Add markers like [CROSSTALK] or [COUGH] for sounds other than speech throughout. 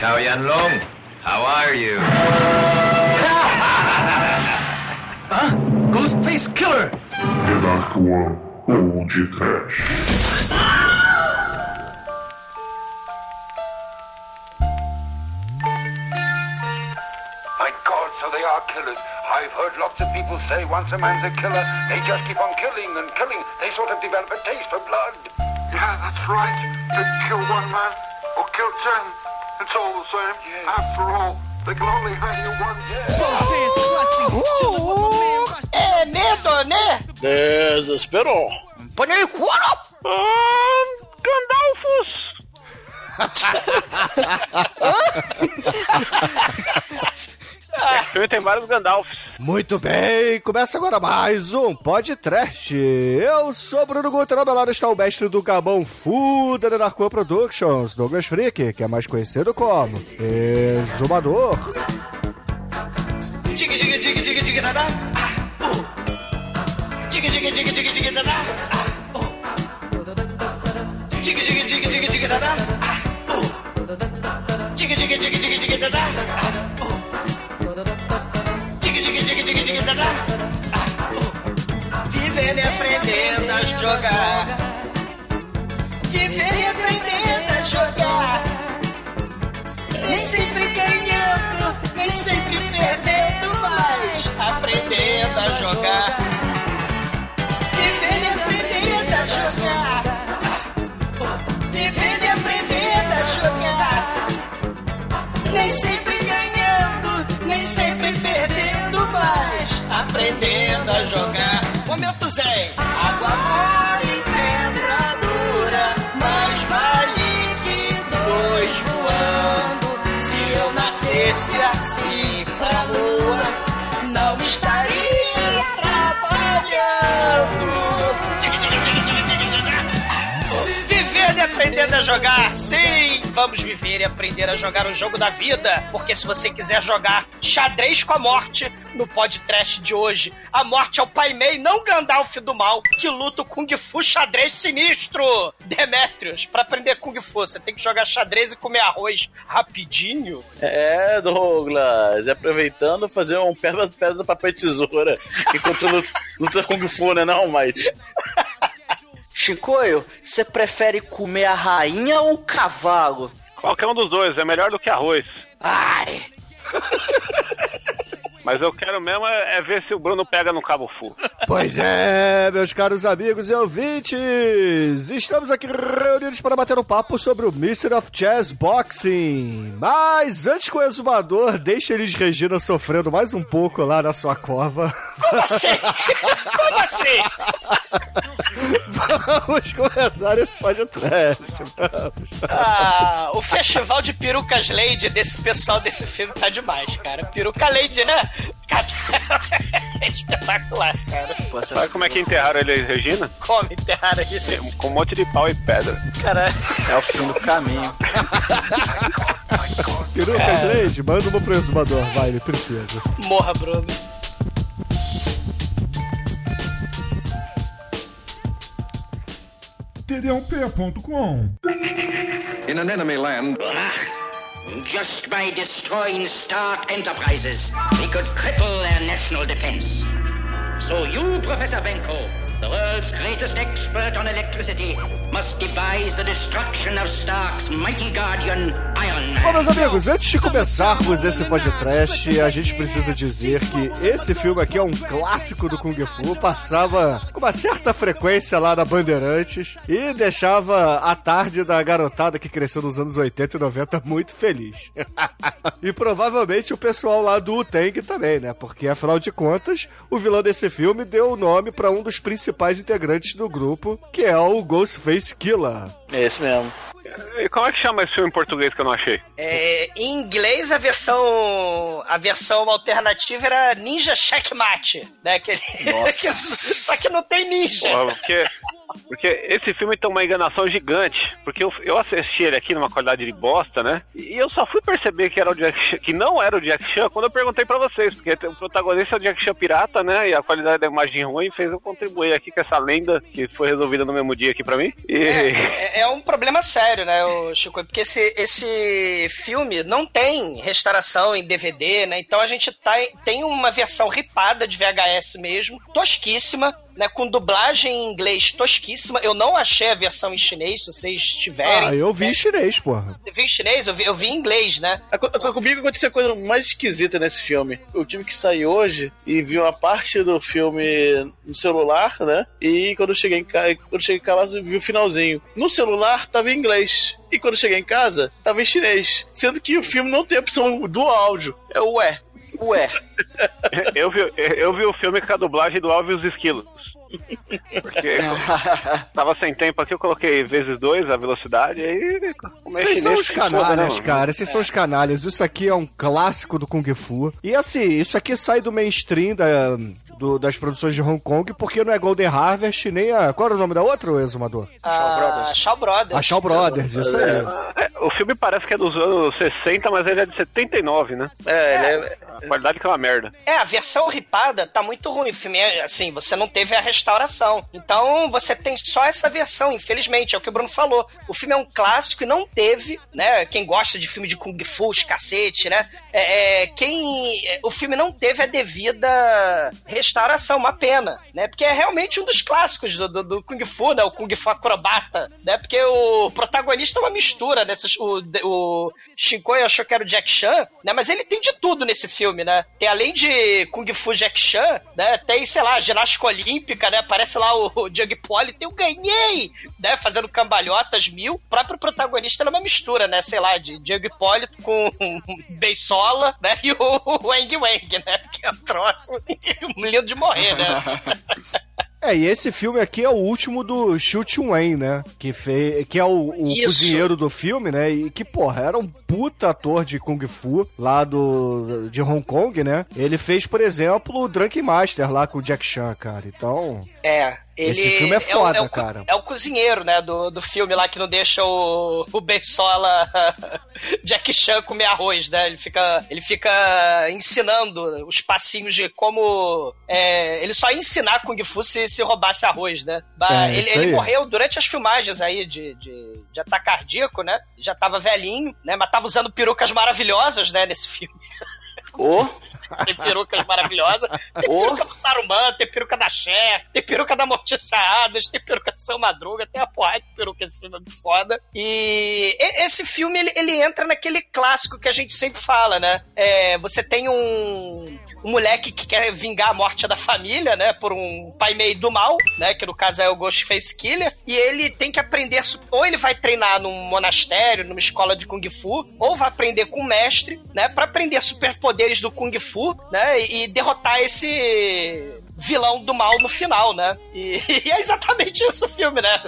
Chow Yan Long, how are you? [LAUGHS] huh? Ghostface Killer! Dark One, Old Trash. My God, so they are killers. I've heard lots of people say once a man's a killer, they just keep on killing and killing. They sort of develop a taste for blood. Yeah, that's right. They kill one man or kill ten. It's all the same. After all, they can only hang you once. É medo, né? Desesperou. Põe aí, couro! Ah, tem vários Gandalfs. Muito bem, começa agora mais um podcast. Eu sou Bruno Guter, ao meu lado está o mestre do Gabão Fu da Narcoa Productions, Douglas Freak, que é mais conhecido como Exumador. Diga, diga, diga, diga, diga, dadá. Ah, uh. Diga, diga, diga, diga, diga, dadá. Ah, uh. Diga, diga, diga, diga, diga, dadá. Ah, uh. Diga, diga, diga, diga, diga, dadá. Ah, uh. Vivendo e aprendendo a jogar. Vivendo e aprendendo a jogar. Nem sempre ganhando, nem sempre perdendo, mas aprendendo a jogar. Aprendendo a jogar. Momento Zen. Água mole, pedra dura, mais vale que dois voando. Se eu nascesse assim pra lua, não estaria trabalhando. Vivendo e aprendendo a jogar, sim! Vamos viver e aprender a jogar o jogo da vida, porque se você quiser jogar xadrez com a morte, no podcast de hoje, a morte é o Pai Mei, não Gandalf do mal, que luta o Kung Fu xadrez sinistro! Demetrius, pra aprender Kung Fu, você tem que jogar xadrez e comer arroz rapidinho? É, Douglas, aproveitando fazer um pedra, pedra, papel tesoura, enquanto luta, luta Kung Fu, né não, mas... Chicoio, você prefere comer a rainha ou o cavalo? Qualquer um dos dois, é melhor do que arroz. Ai! [LAUGHS] Mas eu quero mesmo é, é ver se o Bruno pega no Cabo Fu. Pois é, meus caros amigos e ouvintes, estamos aqui reunidos para bater um papo sobre o Mystery of Chess Boxing. Mas antes que o exumador deixe eles Regina sofrendo mais um pouco lá na sua cova. Como assim? Como assim? Vamos começar esse podcast. Vamos. Ah, o festival de perucas Lady desse pessoal desse filme tá demais, cara. Peruca Lady, né? É [LAUGHS] espetacular, cara. Pô, Sabe como é que enterraram ele e Regina? Como enterraram ele? Com um monte de pau e pedra. Cara, é o fim do caminho. Perucas é. Lady, manda uma pro exumador, vai, ele precisa. Morra, Bruno. td1p.com In an enemy land. Just by destroying Stark Enterprises, we could cripple their national defense. So you, Professor Venko, the world's greatest expert on electricity, must devise the destruction of Stark's mighty guardian, Iron Man. Bom, meus amigos, antes de começarmos esse podcast, a gente precisa dizer que esse filme aqui é um clássico do Kung Fu, passava com uma certa frequência lá na Bandeirantes e deixava a tarde da garotada que cresceu nos anos 80 e 90 muito feliz. [LAUGHS] e provavelmente o pessoal lá do Tang também, né? Porque afinal de contas, o vilão desse filme deu o nome para um dos principais integrantes do grupo, que é o Ghostface Killer. É esse mesmo. E como é que chama esse filme em português que eu não achei? É, em inglês a versão a versão alternativa era Ninja Checkmate, né? Aquele, [LAUGHS] só que não tem ninja. Porra, porque Porque esse filme tem uma enganação gigante. Porque eu, eu assisti ele aqui numa qualidade de bosta, né? E eu só fui perceber que, era o Jack Chan, que não era o Jack Chan quando eu perguntei pra vocês. Porque o protagonista é o Jack Chan pirata, né? E a qualidade da imagem ruim fez eu contribuir aqui com essa lenda que foi resolvida no mesmo dia aqui pra mim. E... É, é um problema sério, né, Chico? Porque esse, esse filme não tem restauração em DVD, né? Então a gente tá, tem uma versão ripada de VHS mesmo, tosquíssima, né, com dublagem em inglês tosquíssima. Eu não achei a versão em chinês, se vocês tiverem. Ah, eu vi né? em chinês, porra. Eu vi em chinês, eu vi, eu vi em inglês, né? A, a, comigo aconteceu a coisa mais esquisita nesse filme. Eu tive que sair hoje e vi uma parte do filme no celular, né? E quando eu cheguei em casa, quando eu cheguei em casa, eu vi o finalzinho. No celular tava em inglês. E quando eu cheguei em casa, tava em chinês. Sendo que o filme não tem opção do áudio. É o ué. Ué. [LAUGHS] eu, vi, eu vi o filme com a dublagem do Alves Esquilos. Porque [LAUGHS] tava sem tempo aqui, eu coloquei vezes dois a velocidade, aí. Vocês são os canalhas, foda, cara. Vocês é. são os canalhas. Isso aqui é um clássico do Kung Fu. E assim, isso aqui sai do mainstream da, do, das produções de Hong Kong, porque não é Golden Harvest nem a. Qual era o nome da outra, o exumador? A Shaw Brothers. Shaw Brothers. A Shaw Brothers, isso aí. É, o filme parece que é dos anos 60, mas ele é de 79, né? É, ele é. A qualidade que é uma merda. É, a versão ripada tá muito ruim. O filme é, assim, você não teve a restauração. Então você tem só essa versão, infelizmente. É o que o Bruno falou. O filme é um clássico e não teve, né? Quem gosta de filme de Kung Fu, os cacete, né? É, é, quem. O filme não teve a devida restauração, uma pena, né? Porque é realmente um dos clássicos do, do, do Kung Fu, né? O Kung Fu acrobata, né? Porque o protagonista é uma mistura, né? O, o Shinkoi achou que era o Jack Chan, né? Mas ele tem de tudo nesse filme, né? Tem além de Kung Fu Jack Chan, né? Tem, sei lá, ginástica olímpica, né? Aparece lá o, o Jung Polly, tem o Ganhei, né? Fazendo cambalhotas mil. O próprio protagonista é uma mistura, né? Sei lá, de Jung Polly com [LAUGHS] Beisola, né? E o Wang Wang, né? Que é um troço [LAUGHS] lindo de morrer, né? [LAUGHS] É, e esse filme aqui é o último do Xiu Chun-wen, né? Que, fez, que é o, o cozinheiro do filme, né? E que, porra, era um puta ator de Kung Fu lá do, de Hong Kong, né? Ele fez, por exemplo, o Drunk Master lá com o Jack Chan, cara. Então... É, ele Esse filme é foda, é o, é o, cara. É o cozinheiro, né, do, do filme lá que não deixa o, o Ben Sola [LAUGHS] Jack Chan comer arroz, né? Ele fica, ele fica ensinando os passinhos de como. É, ele só ia ensinar Kung Fu se, se roubasse arroz, né? É, ele, ele morreu durante as filmagens aí de, de, de ataque cardíaco, né? Já tava velhinho, né? Mas tava usando perucas maravilhosas, né, nesse filme. Oh. [LAUGHS] [LAUGHS] Tem perucas maravilhosas. Tem peruca do Saruman, tem peruca da Cher, tem peruca da Morticia Adams, tem peruca de São Madruga, tem a porrada de peruca. Esse filme é muito foda. E esse filme, ele, ele entra naquele clássico que a gente sempre fala, né? É, você tem um, um moleque que quer vingar a morte da família, né? Por um pai meio do mal, né? Que no caso é o Ghostface Killer. E ele tem que aprender, ou ele vai treinar num monastério, numa escola de Kung Fu, ou vai aprender com o mestre, né? Pra aprender superpoderes do Kung Fu né? E, derrotar esse vilão do mal no final, né? E, [LAUGHS] e é exatamente isso o filme, né?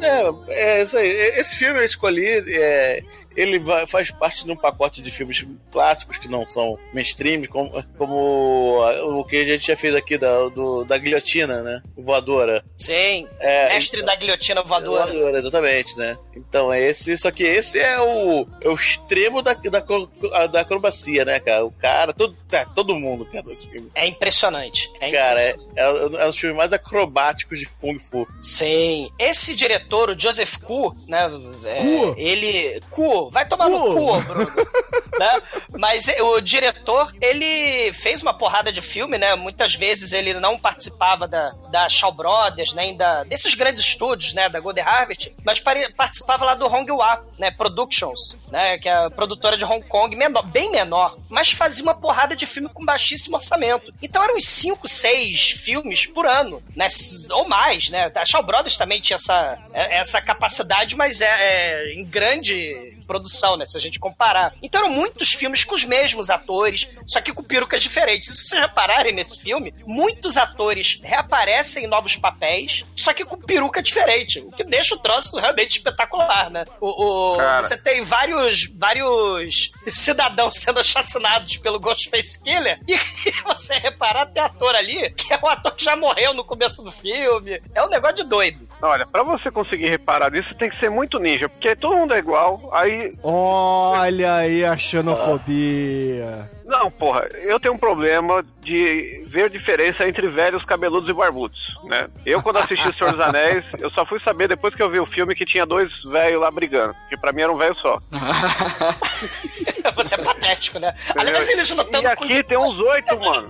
É, é isso aí. Esse filme eu escolhi. É, ele vai, faz parte de um pacote de filmes clássicos que não são mainstream, como, como o que a gente já fez aqui da, do, da guilhotina, né? Voadora. Sim, é, mestre então, da guilhotina voadora. voadora. Exatamente, né? Então é esse, só que esse é o, é o extremo da, da, da acrobacia, né, cara? O cara, todo, é, todo mundo, cara, desse filme. É impressionante. É cara, é, impressionante. É, é, é um dos filmes mais acrobáticos de Kung Fu. Sim. Esse diretor, o Joseph Ku, né? É, Ku. Ele. Ku, vai tomar no cu, Bruno. [LAUGHS] né? Mas o diretor, ele fez uma porrada de filme, né? Muitas vezes ele não participava da, da Shaw Brothers, nem da, desses grandes estúdios, né? Da Golden Harvest, mas participava lá do Honghua, né? Productions, né? Que é a produtora de Hong Kong, menor, bem menor, mas fazia uma porrada de filme com baixíssimo orçamento. Então eram uns 5, 6 filmes por ano, né? Ou mais, né? A Shaw Brothers também tinha essa, essa capacidade, mas é, é em grande produção, né? Se a gente comparar. Então eram muitos filmes com os mesmos atores, só que com perucas diferentes. Se vocês repararem nesse filme, muitos atores reaparecem em novos papéis, só que com peruca diferente, o que deixa o troço realmente espetacular, né? O, o- você tem vários, vários cidadãos sendo assassinados pelo Ghostface Killer e, [LAUGHS] você reparar, tem ator ali que é um ator que já morreu no começo do filme. É um negócio de doido. Olha, pra você conseguir reparar nisso, tem que ser muito ninja, porque todo mundo é igual, aí... Olha aí a xenofobia. Não, porra, eu tenho um problema de ver diferença entre velhos cabeludos e barbudos, né? Eu, quando assisti O Senhor dos Anéis, eu só fui saber depois que eu vi o filme que tinha dois velhos lá brigando, que pra mim era um velho só. [LAUGHS] Você é patético, né? Aliás, eles lutando E aqui tem uns oito, mano.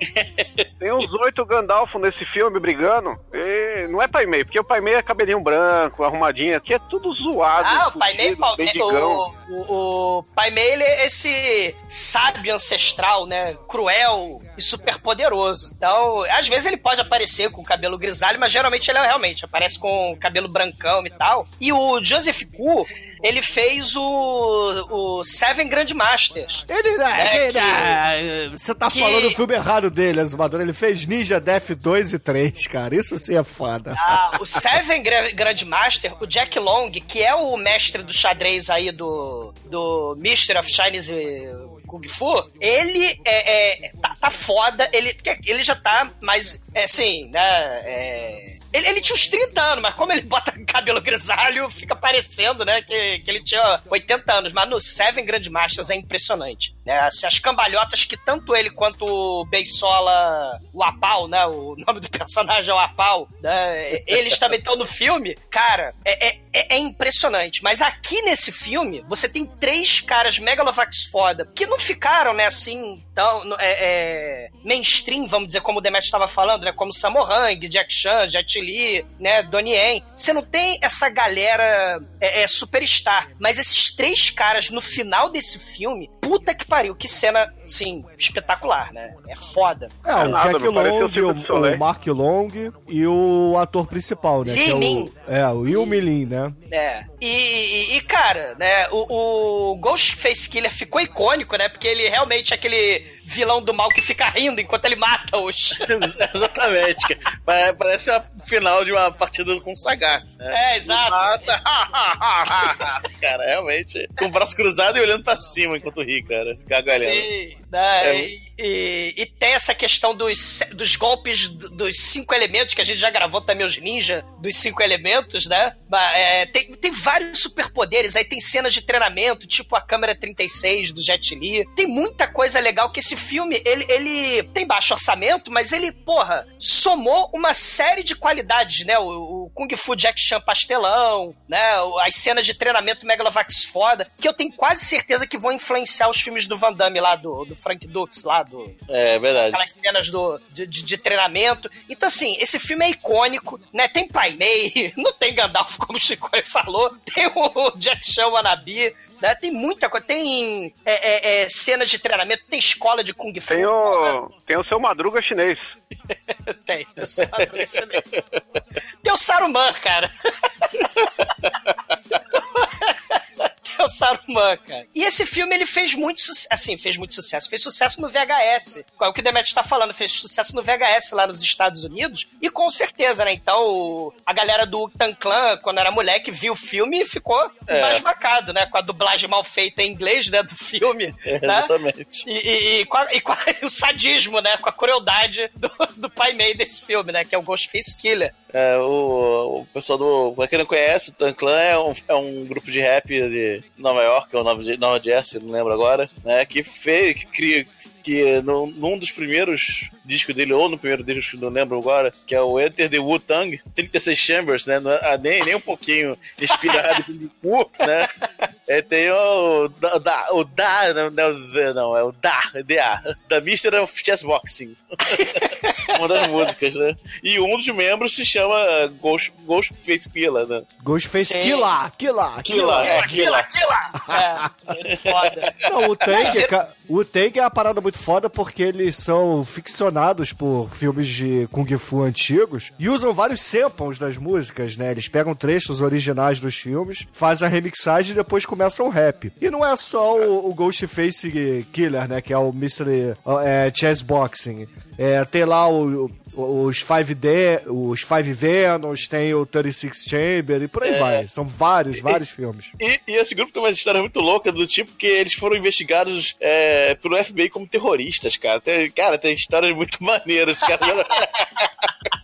[LAUGHS] Tem uns oito Gandalf nesse filme brigando. E não é Pai Mei, porque o Pai Mei é cabelinho branco, arrumadinho. Aqui é tudo zoado. Ah, o Pai Mei, fudido, o, mendigão. o, o Pai Mei, ele é esse sábio ancestral, né? Cruel e super poderoso. Então, às vezes ele pode aparecer com cabelo grisalho, mas geralmente ele é realmente aparece com cabelo brancão e tal. E o Joseph Ku, ele fez o, o Seven Grandmasters. Ele, É ele- que- Você tá que- falando do filme errado dele, Azumador. Ele fez Ninja Death 2 e 3, cara. Isso sim é foda. Ah, o Seven Gra- Grandmaster, o Jack Long, que é o mestre do xadrez aí do, do Mystery of Chinese Kung Fu, ele é, é- tá, tá foda, ele, ele já tá mais, é, assim, né, é, ele, ele tinha uns 30 anos, mas como ele [LAUGHS] bota cabelo grisalho, fica parecendo, né, que, que ele tinha 80 anos. Mas no Seven Grandmasters é impressionante, né, assim, as cambalhotas que tanto ele quanto o Beisola, o Apau, né, o [LAUGHS] nome do personagem é o Apau, né, eles também estão no filme, cara, é, é, é- é impressionante. Mas aqui nesse filme, você tem três caras megalovax foda, que não ficaram, né, assim, tão é, é, mainstream, vamos dizer, como o Demet estava falando, né, como Sammo Hung, Jack Chan, Jet Li, né, Donnie Yen. Você não tem essa galera é, é, superstar, mas esses três caras no final desse filme, puta que pariu, que cena, assim, espetacular, né? É foda. É, o nada, Jack Long, o o, o Mark Long e o ator principal, né? Li que é Min. o, é, o Yu Milin, né? É. E, e- e, cara, né, o, o Ghostface Killer ficou icônico, né? Porque ele realmente é aquele vilão do mal que fica rindo enquanto ele mata os. [LAUGHS] Exatamente. Parece a final de uma partida com o Sagar. né? É, exato. Mata. [LAUGHS] cara, realmente. Com o braço cruzado e olhando pra cima enquanto ri, cara. Gargalhando. Sim, né? É. E, e- e tem essa questão dos, dos golpes dos cinco elementos, que a gente já gravou também os ninja dos cinco elementos, né? É, tem, tem vários superpoderes, aí tem cenas de treinamento, tipo a câmera 36 do Jet Li. Tem muita coisa legal que esse filme, ele, ele tem baixo orçamento, mas ele, porra, somou uma série de qualidades, né? O, o Kung Fu Jack Chan pastelão, né? As cenas de treinamento Megalovax foda, que eu tenho quase certeza que vão influenciar os filmes do Van Damme lá, do, do Frank Dux lá, do, É, verdade. aquelas cenas do, de, de- de treinamento. Então, assim, esse filme é icônico, né? Tem Pai Mei, [LAUGHS] não tem Gandalf, como o Chico falou, tem o Jack Chan Wannabe, né? Tem muita coisa, tem é, é, é, cenas de treinamento, tem escola de Kung Fu. Tem o, tem o seu Madruga chinês. [LAUGHS] Tem, tem o Saruman chinês. Tem o Saruman, cara. [LAUGHS] O [LAUGHS] Saruman, cara. E esse filme, ele fez muito sucesso. Assim, fez muito sucesso. Fez sucesso no VHS. É o que o Demet está falando. Fez sucesso no VHS lá nos Estados Unidos. E com certeza, né? Então, a galera do Tan Clan, quando era moleque, viu o filme e ficou É. embasbacado, né? Com a dublagem mal feita em inglês, né? Do filme. [LAUGHS] É, né? exatamente. E, e- e com a- e com [LAUGHS] o sadismo, né? Com a crueldade do, do pai meio desse filme, né? Que é o Ghostface Killer. É, o, o pessoal do. Pra quem não conhece, o Tan Clan é um, é um grupo de rap de Nova York, ou Nova, Nova Jersey, não lembro agora, né? Que fez, que cria. Que no, num dos primeiros discos dele, ou no primeiro disco, não lembro agora, que é o Enter the Wu-Tang, 36 Chambers, né? Não é- ah, nem, nem um pouquinho inspirado em Wu, né? É, tem o da, da- o da, não, não, é o não, é o da, DA, da Mister of Chess Boxing. [LAUGHS] Uma das músicas, né? E um dos membros se chama Ghost, Ghostface Killer, né? Ghostface Sim. Killer, Killer, Killer, é, Killer. É, foda. Não, o Tank, é o Tank é uma parada muito foda porque eles são ficcionais apaixonados por filmes de Kung Fu antigos e usam vários samples das músicas, né? Eles pegam trechos originais dos filmes, fazem a remixagem e depois começam o rap. E não é só o, o Ghostface Killer, né? Que é o Mystery é, Chess Boxing. É, tem lá o, os 5D, os Five Venoms, tem o 36 Chamber e por aí É. vai. São vários, vários filmes. E, e esse grupo tem uma história muito louca do tipo que eles foram investigados é, pelo FBI como terroristas, cara. Tem, cara, tem histórias muito [LAUGHS] maneiras, cara. [LAUGHS]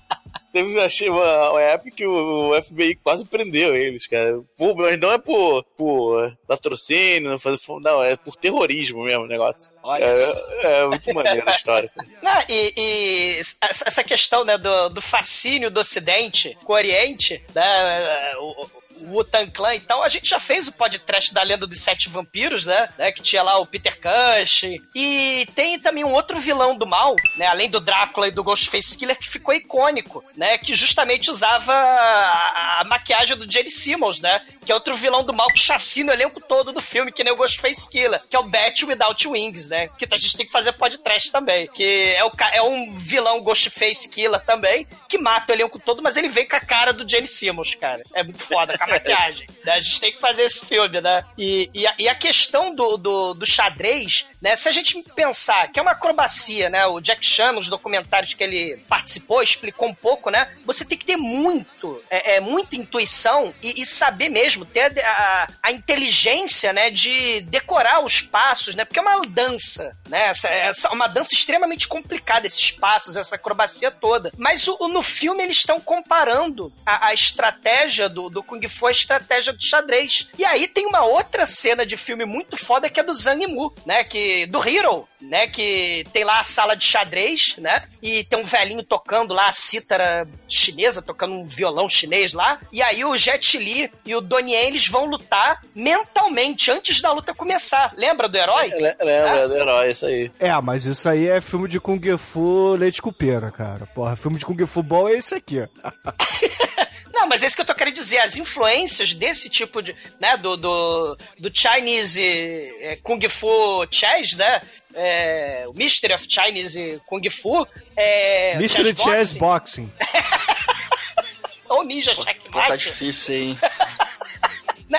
Teve achei uma, uma época que o, o FBI quase prendeu eles, cara. Por, mas não é por, por latrocínio, não, fazer- não, é por terrorismo mesmo o negócio. Olha é, é muito maneiro a história. [LAUGHS] Não, e, e essa questão né, do, do fascínio do Ocidente com o Oriente, né, o, o Wu-Tang Clan e tal, a gente já fez o podcast da Lenda dos Sete Vampiros, né, né, que tinha lá o Peter Cush, e tem também um outro vilão do mal, né, além do Drácula e do Ghostface Killer, que ficou icônico, né, que justamente usava a, a maquiagem do Jerry Simmons, né, que é outro vilão do mal que chacina o elenco todo do filme, que nem o Ghostface Killer, que é o Bat Without Wings, né, que a gente tem que fazer podcast também, que é, o, é um vilão Ghostface Killer também, que mata o elenco todo, mas ele vem com a cara do Jerry Simmons, cara. É muito foda, com a maquiagem. né? A gente tem que fazer esse filme, né? E, e, a, e a questão do, do, do xadrez, né? Se a gente pensar que é uma acrobacia, né? O Jack Chan, nos documentários que ele participou, explicou um pouco, né? Você tem que ter muito, é, é, muita intuição e, e saber mesmo, ter a, a, inteligência, né? De decorar os passos, né? Porque é uma dança, né? Essa, essa, uma dança extremamente complicada, esses passos, essa acrobacia toda. Mas o, o- no filme eles estão comparando a, a estratégia do, do Kung Fu à estratégia do xadrez. E aí tem uma outra cena de filme muito foda que é do Zhang Yimou, né? Que, do Hero, né? Que tem lá a sala de xadrez, né? E tem um velhinho tocando lá a cítara chinesa, tocando um violão chinês lá. E aí o Jet Li e o Donnie Yen, eles vão lutar mentalmente antes da luta começar. Lembra do herói? Le- Lembra do herói, isso aí. É, mas isso aí é filme de Kung Fu leite com pera, cara. Porra, filme de Kung Fu bom é esse aqui. [LAUGHS] Não, mas é isso que eu tô querendo dizer. As influências desse tipo de. né, do, do, do Chinese eh, Kung Fu Chess, né? É, o Mystery of Chinese Kung Fu. É, Mystery Chess Boxing. [LAUGHS] Ou Ninja Tá Checkmate. difícil, hein? [LAUGHS]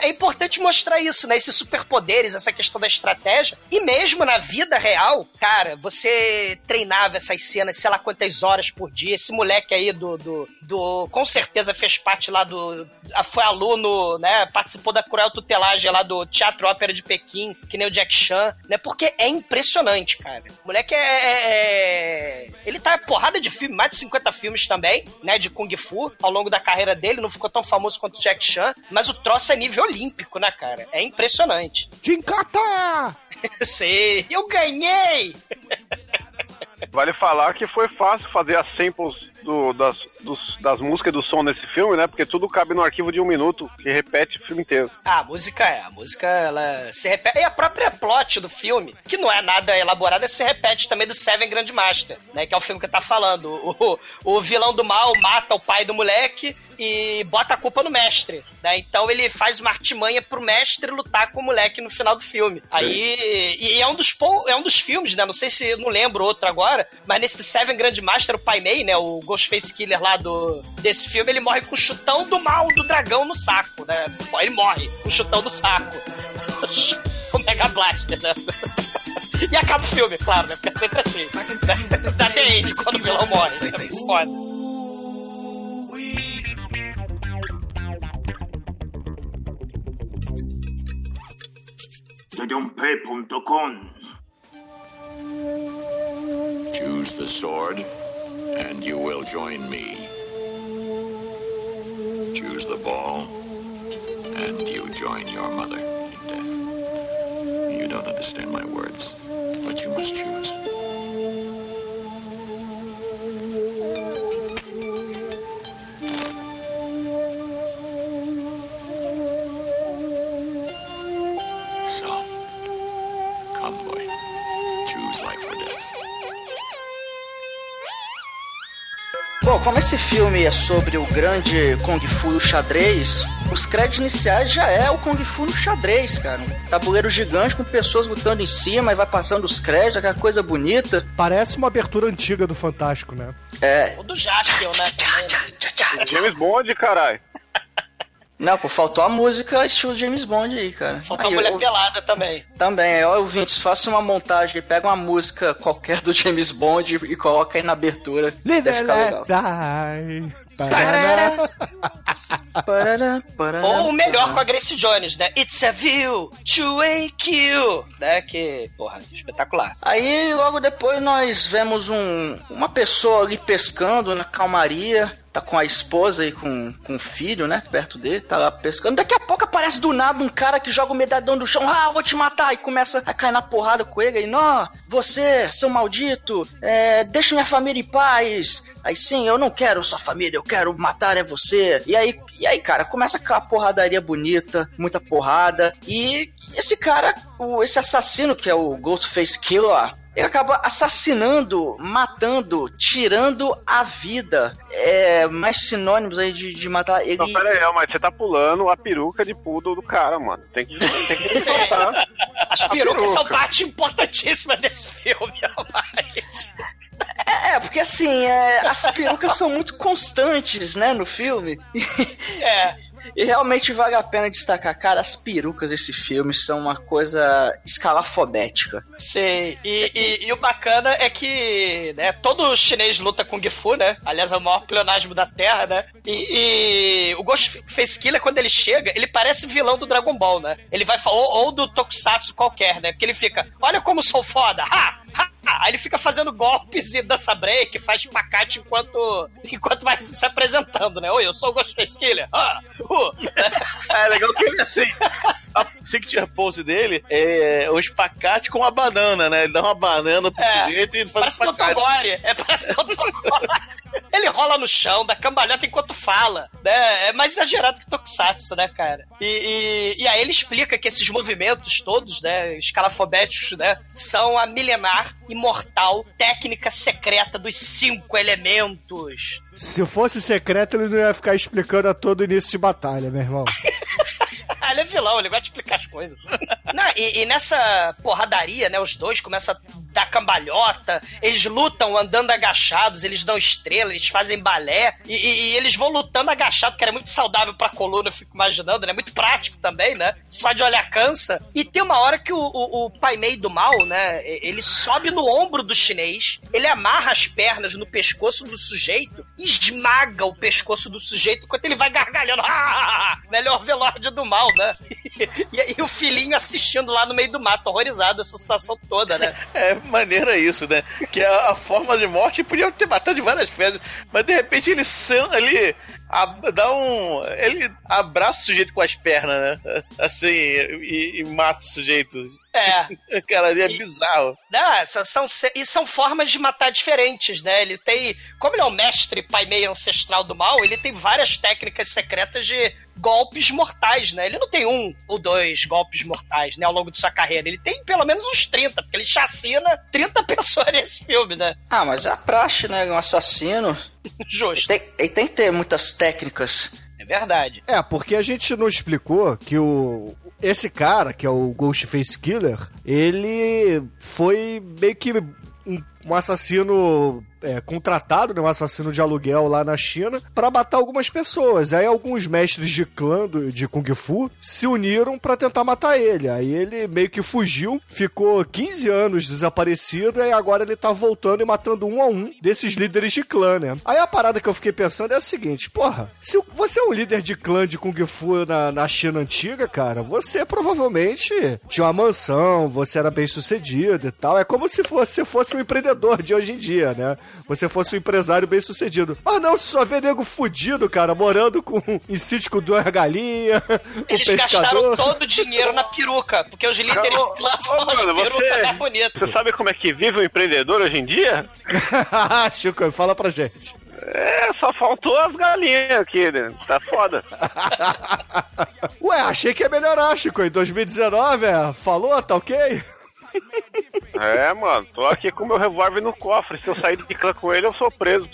É importante mostrar isso, né? Esses superpoderes, essa questão da estratégia. E mesmo na vida real, cara, você treinava essas cenas, sei lá quantas horas por dia. Esse moleque aí do. do, do com certeza fez parte lá do. Foi aluno, né? Participou da cruel tutelagem lá do Teatro Ópera de Pequim, que nem o Jack Chan, né? Porque é impressionante, cara. O moleque é. é- é- Ele tá porrada de filme, mais de 50 filmes também, né? De Kung Fu ao longo da carreira dele. Não ficou tão famoso quanto o Jack Chan, mas o troço é nível olímpico, né, cara? É impressionante. Jinkata! [LAUGHS] Sei, eu ganhei! Vale falar que foi fácil fazer as samples do- das, dos- das músicas do som nesse filme, né? Porque tudo cabe no arquivo de um minuto, que repete o filme inteiro. Ah, a música é, a música ela se repete. E a própria plot do filme, que não é nada elaborada, se repete também do Seven Grandmaster, né? Que é o filme que tá falando. O, o vilão do mal mata o pai do moleque e bota a culpa no mestre, né? Então ele faz uma artimanha pro mestre lutar com o moleque no final do filme. Aí. E é um dos, é um dos filmes, né? Não sei se não lembro outro agora, mas nesse Seven Grandmaster, o Pai Mei, né? O Ghostface Killer lá do, desse filme, ele morre com o chutão do mal do dragão no saco, né? Ele morre com o chutão do saco. [LAUGHS] o Mega Blaster, né? E acaba o filme, claro, né? Porque é sempre assim. Dá end quando o vilão morre. É foda. Choose the sword, and you will join me. Choose the ball, and you join your mother in death. You don't understand my words, Bom, como esse filme é sobre o grande Kung Fu e o xadrez, os créditos iniciais já é o Kung Fu no xadrez, cara. Um tabuleiro gigante com pessoas lutando em cima e vai passando os créditos, aquela coisa bonita. Parece uma abertura antiga do Fantástico, né? É. O do Jaspion, né? James Bond, caralho. Não, pô, faltou a música estilo James Bond aí, cara. Faltou aí, a mulher eu- pelada também. Também, ó, ouvintes, faça uma montagem, pega uma música qualquer do James Bond e coloca aí na abertura. Deve and ficar legal. die. [LAUGHS] Parará. Parará, Ou o melhor parará. com a Grace Jones, né? It's a view to a kill. Né? Que, porra, espetacular. Aí logo depois nós vemos um, uma pessoa ali pescando na calmaria. Tá com a esposa e com, com o filho, né? Perto dele, tá lá pescando. Daqui a pouco aparece do nada um cara que joga o medalhão do chão. Ah, vou te matar. E começa a cair na porrada com ele. E, não, você, seu maldito, é, deixa minha família em paz. Aí sim, eu não quero sua família, eu quero matar é você. E aí, e aí, cara, começa aquela porradaria bonita, muita porrada. E esse cara, o, esse assassino que é o Ghostface Killer, ele acaba assassinando, matando, tirando a vida. É, mais sinônimos aí de, de matar ele. Não, pera aí, mas você tá pulando a peruca de poodle do cara, mano. Tem que, tem que respeitar. As A perucas são peruca. parte importantíssima desse filme, [LAUGHS] mas... É, porque assim, é, as perucas são muito constantes, né, no filme. [LAUGHS] É. E realmente vale a pena destacar, cara, as perucas desse filme são uma coisa escalafobética. Sim, e, e- e o bacana é que né, todo chinês luta Kung Fu, né? Aliás, é o maior pleonasmo da Terra, né? E, e o Ghostface Killer, quando ele chega, ele parece vilão do Dragon Ball, né? Ele vai falar, ou, ou do Tokusatsu qualquer, né? Porque ele fica, olha como sou foda, [LAUGHS] ha! ha! Aí ele fica fazendo golpes e dança break, faz espacate enquanto, enquanto vai se apresentando, né? Oi, eu sou o Ghostface Killer. Ah, uh. [LAUGHS] É legal que ele assim. A signature pose dele é o espacate com a banana, né? Ele dá uma banana pro É, direito e faz Parece Dr. espacate. Gore. É, parece. Ele rola no chão, dá cambalhota enquanto fala, né? É mais exagerado que Tokusatsu, né, cara? E, e, e aí ele explica que esses movimentos todos, né, escalafobéticos, né, são a milenar, imortal, técnica secreta dos cinco elementos. Se fosse secreto, ele não ia ficar explicando a todo início de batalha, meu irmão. [LAUGHS] Ah, ele é vilão, ele gosta de explicar as coisas. [LAUGHS] Não, e, e nessa porradaria, né, os dois começam a dar cambalhota, eles lutam andando agachados, eles dão estrela, eles fazem balé, e, e- e eles vão lutando agachado, que era muito saudável pra coluna, eu fico imaginando, né? Muito prático também, né? Só de olhar cansa. E tem uma hora que o, o, o Pai Mei do mal, né, ele sobe no ombro do chinês, ele amarra as pernas no pescoço do sujeito esmaga o pescoço do sujeito enquanto ele vai gargalhando. [LAUGHS] Melhor velório do mal, né? E aí o filhinho assistindo lá no meio do mato, horrorizado essa situação toda, né? É maneira isso, né? Que a, a forma de morte podia ter matado de várias vezes, mas de repente ele são ali. Dá um. Ele abraça o sujeito com as pernas, né? [LAUGHS] Assim, e, e mata o sujeito. É. [LAUGHS] Cara, ali é bizarro. Não, essas são, e são formas de matar diferentes, né? Ele tem. Como ele é o mestre pai meio ancestral do mal, ele tem várias técnicas secretas de golpes mortais, né? Ele não tem um ou dois golpes mortais, né, ao longo de sua carreira. Ele tem pelo menos uns 30, porque ele chacina 30 [LAUGHS] pessoas nesse filme, né? Ah, mas é a praxe, né? Um assassino. Justo. Tem, ele tem que ter muitas técnicas. É verdade. É, porque a gente não explicou que o esse cara, que é o Ghostface Killer, ele foi meio que um assassino é, contratado, né, um assassino de aluguel lá na China, para matar algumas pessoas. Aí alguns mestres de clã do- de Kung Fu se uniram para tentar matar ele. Aí ele meio que fugiu, ficou 15 anos desaparecido e agora ele tá voltando e matando um a um desses líderes de clã, né? Aí a parada que eu fiquei pensando é a seguinte, porra, se você é um líder de clã de Kung Fu na, na China antiga, cara, você provavelmente tinha uma mansão, você era bem sucedido e tal. É como se você fosse um empreendedor de hoje em dia, né? Você fosse um empresário bem sucedido. Mas não, se só vê nego fudido, cara, morando com, em sítio com duas galinhas, [LAUGHS] um Eles gastaram pescador. todo o dinheiro na peruca, porque os líderes Ô, lançam ô, as perucas você- bonitas. Você sabe como é que vive um empreendedor hoje em dia? [LAUGHS] Chico, fala pra gente. É, só faltou as galinhas aqui, né? Tá foda. [LAUGHS] Ué, achei que ia melhorar, Chico. Em 2019, é, falou, tá ok? É, mano, tô aqui com meu revólver no cofre. Se eu sair de clã com ele, eu sou preso.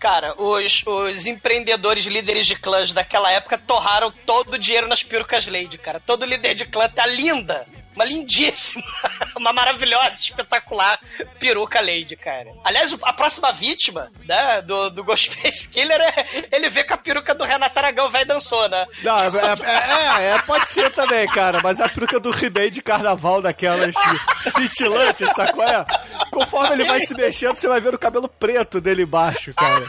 Cara, os, os empreendedores líderes de clãs daquela época torraram todo o dinheiro nas perucas Lady, cara. Todo líder de clã tá linda. Uma lindíssima, [LAUGHS] uma maravilhosa, espetacular peruca Lady, cara. Aliás, a próxima vítima, né, do, do Ghostface Killer é ele vê com a peruca do Renato Aragão, vai dançou, né? Não, é, é, é, é, pode ser também, cara, mas a peruca do He-Man de carnaval daquelas cintilantes, sacou? É? Conforme ele vai se mexendo, você vai ver o cabelo preto dele embaixo, cara.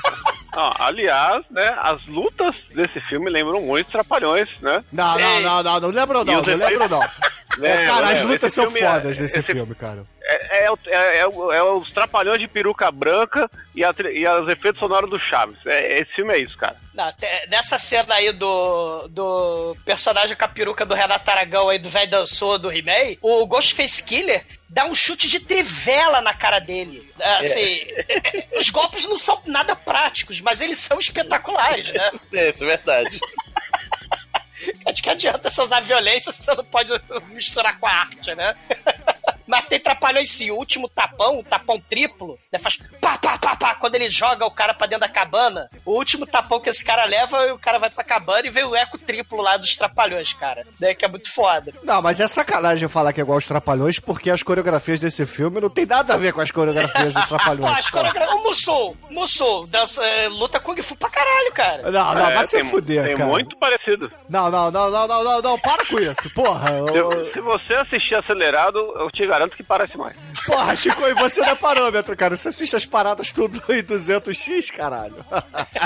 Não, aliás, né, as lutas desse filme lembram muito Trapalhões, né? Não, não, não, não, não lembro não, não lembro não. É, cara, as lutas são fodas desse filme, cara. É, é, é, é, os trapalhões de peruca branca e, a, e os efeitos sonoros do Chaves. É, esse filme é isso, cara. Não, nessa cena aí do, do personagem com a peruca do Renato Aragão aí, do velho dançou do He-Man, o Ghostface Killer dá um chute de trivela na cara dele. Assim, [LAUGHS] os golpes não são nada práticos, mas eles são espetaculares, né? [LAUGHS] É, isso é verdade. [LAUGHS] [LAUGHS] De que adianta você usar violência se você não pode misturar com a arte, né? [LAUGHS] Mas tem trapalhões sim. O último tapão, o tapão triplo, né, faz pá, pá, pá, pá, quando ele joga o cara pra dentro da cabana. O último tapão que esse cara leva, o cara vai pra cabana e vê o eco triplo lá dos trapalhões, cara. Né, que é muito foda. Não, mas é sacanagem falar que é igual aos trapalhões, porque as coreografias desse filme não tem nada a ver com as coreografias dos trapalhões. [LAUGHS] Pô, as coreografias... O Musou, Musou, dança, é, luta Kung Fu pra caralho, cara. Não, não, é, vai se fuder, tem cara. muito parecido. Não, não, não, não, não, não, não, para com isso, porra. Se, se você assistir acelerado, eu te garanto que parece mais. Porra, Chico, e você não é parâmetro, cara. Você assiste as paradas tudo em 200x, caralho.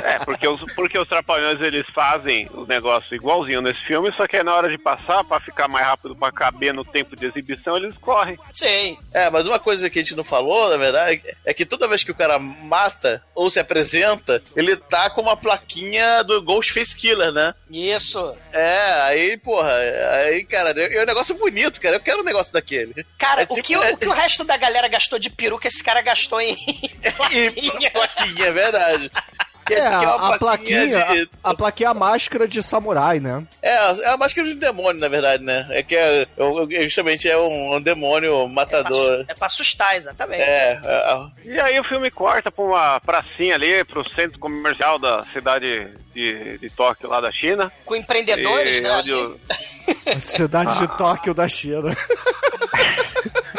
É, porque os, porque os trapalhões eles fazem o negócio igualzinho nesse filme, só que aí na hora de passar, pra ficar mais rápido, pra caber no tempo de exibição, eles correm. Sim. É, mas uma coisa que a gente não falou, na verdade, é que toda vez que o cara mata ou se apresenta, ele tá com uma plaquinha do Ghostface Killer, né? Isso. É, aí, porra, aí, cara, é um negócio bonito, cara. Eu quero um negócio daquele. Cara, é o, que, é... o que o resto da galera gastou de peruca, esse cara gastou [LAUGHS] em plaquinha. plaquinha, é verdade. É, é a plaquinha, de... a, a, plaquinha é a máscara de samurai, né? É, é a máscara de demônio, na verdade, né? É que é, é justamente é um, um demônio matador. É pra, é pra, assustar, exatamente. É, é, E aí o filme corta pra uma pracinha ali, pro centro comercial da cidade de, de Tóquio, lá da China. Com empreendedores, e, né? Onde... cidade de Tóquio da China. [LAUGHS]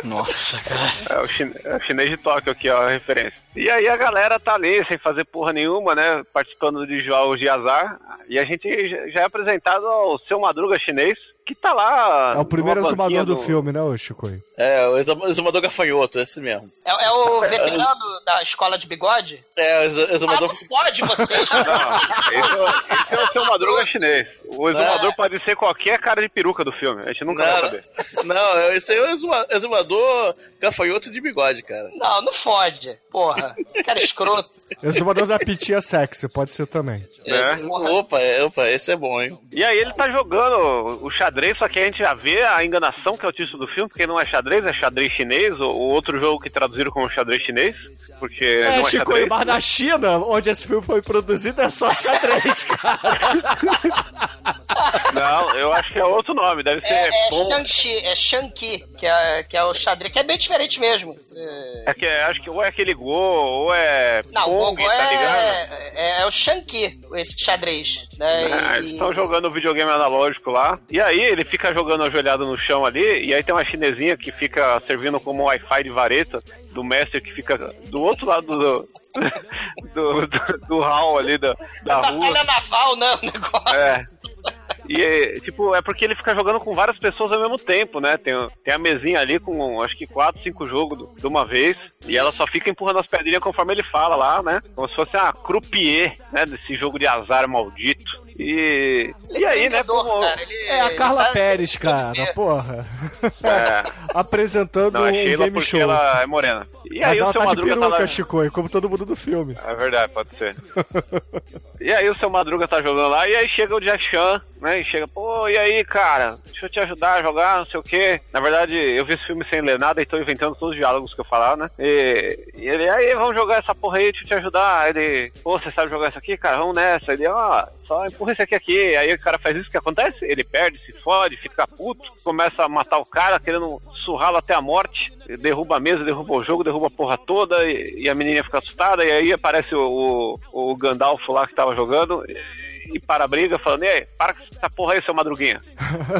Nossa, cara. É o, é o chinês de Tóquio aqui, ó, a referência. E aí a galera tá ali sem fazer porra nenhuma, né? Participando de jogos de azar. E a gente já é apresentado ao seu Madruga chinês, que tá lá. É o primeiro exumador do... do filme, né, o Chico? É, o exumador gafanhoto, esse mesmo. É, é o veterano da escola de bigode? É, o exumador. Ah, não pode vocês. [LAUGHS] não, esse, é, esse é o seu Madruga chinês. O exumador é. pode ser qualquer cara de peruca do filme. A gente nunca não, vai saber. Não, esse aí é o exumador gafanhoto de bigode, cara. Não, não fode. Porra. Cara escroto. Exumador da pitia sexy, pode ser também. É. Opa, opa, esse é bom, hein? E aí ele tá jogando o xadrez, só que a gente já vê a enganação que é o título do filme, porque não é xadrez, é xadrez chinês, ou outro jogo que traduziram como xadrez chinês, porque é, não é Chico, xadrez. mas na China, onde esse filme foi produzido, é só xadrez, [LAUGHS] cara. Não, eu acho que é outro nome, deve ser... É, é Shang-Chi, é Shang-Chi, que é, que é o xadrez, que é bem diferente mesmo. É, é que acho que ou é aquele Go, ou é Não, Pong, o Go tá é, é, é, o Shang-Chi, esse xadrez. Né? É, eles estão jogando videogame analógico lá, e aí ele fica jogando ajoelhado no chão ali, e aí tem uma chinesinha que fica servindo como Wi-Fi de vareta, do mestre que fica do outro lado do, [LAUGHS] do, do, do hall ali da, da rua. Batalha naval, né? O negócio. É. E, tipo, é porque ele fica jogando com várias pessoas ao mesmo tempo, né? Tem, tem a mesinha ali com, acho que quatro, cinco jogos de uma vez. E ela só fica empurrando as pedrinhas conforme ele fala lá, né? Como se fosse a croupier, né? Desse jogo de azar maldito. E, e aí, né? Como... Cara, é a Carla tá... Pérez, cara, porra. É. [LAUGHS] Apresentando Não, é um game show. ela é morena. E Mas aí ela o seu tá de Madruga peruca, tá lá... Chico, como todo mundo do filme. É verdade, pode ser. e aí o seu Madruga tá jogando lá, e aí chega o Jack Chan, né? E chega, pô, e aí, cara, deixa eu te ajudar a jogar, não sei o quê. Na verdade, eu vi esse filme sem ler nada e tô inventando todos os diálogos que eu falar, né? E, e ele, aí, vamos jogar essa porra aí, deixa eu te ajudar. Ele, pô, você sabe jogar isso aqui, cara? Vamos nessa. Ele, ó, só empurra esse aqui aqui. Aí o cara faz isso, o que acontece? Ele pega perde, se fode, fica puto, começa a matar o cara, querendo surrá-lo até a morte, derruba a mesa, derruba o jogo, derruba a porra toda, e, e a menininha fica assustada, e aí aparece o, o, o Gandalf lá que tava jogando, e para a briga, falando, ei, para com essa porra aí, seu madruguinha.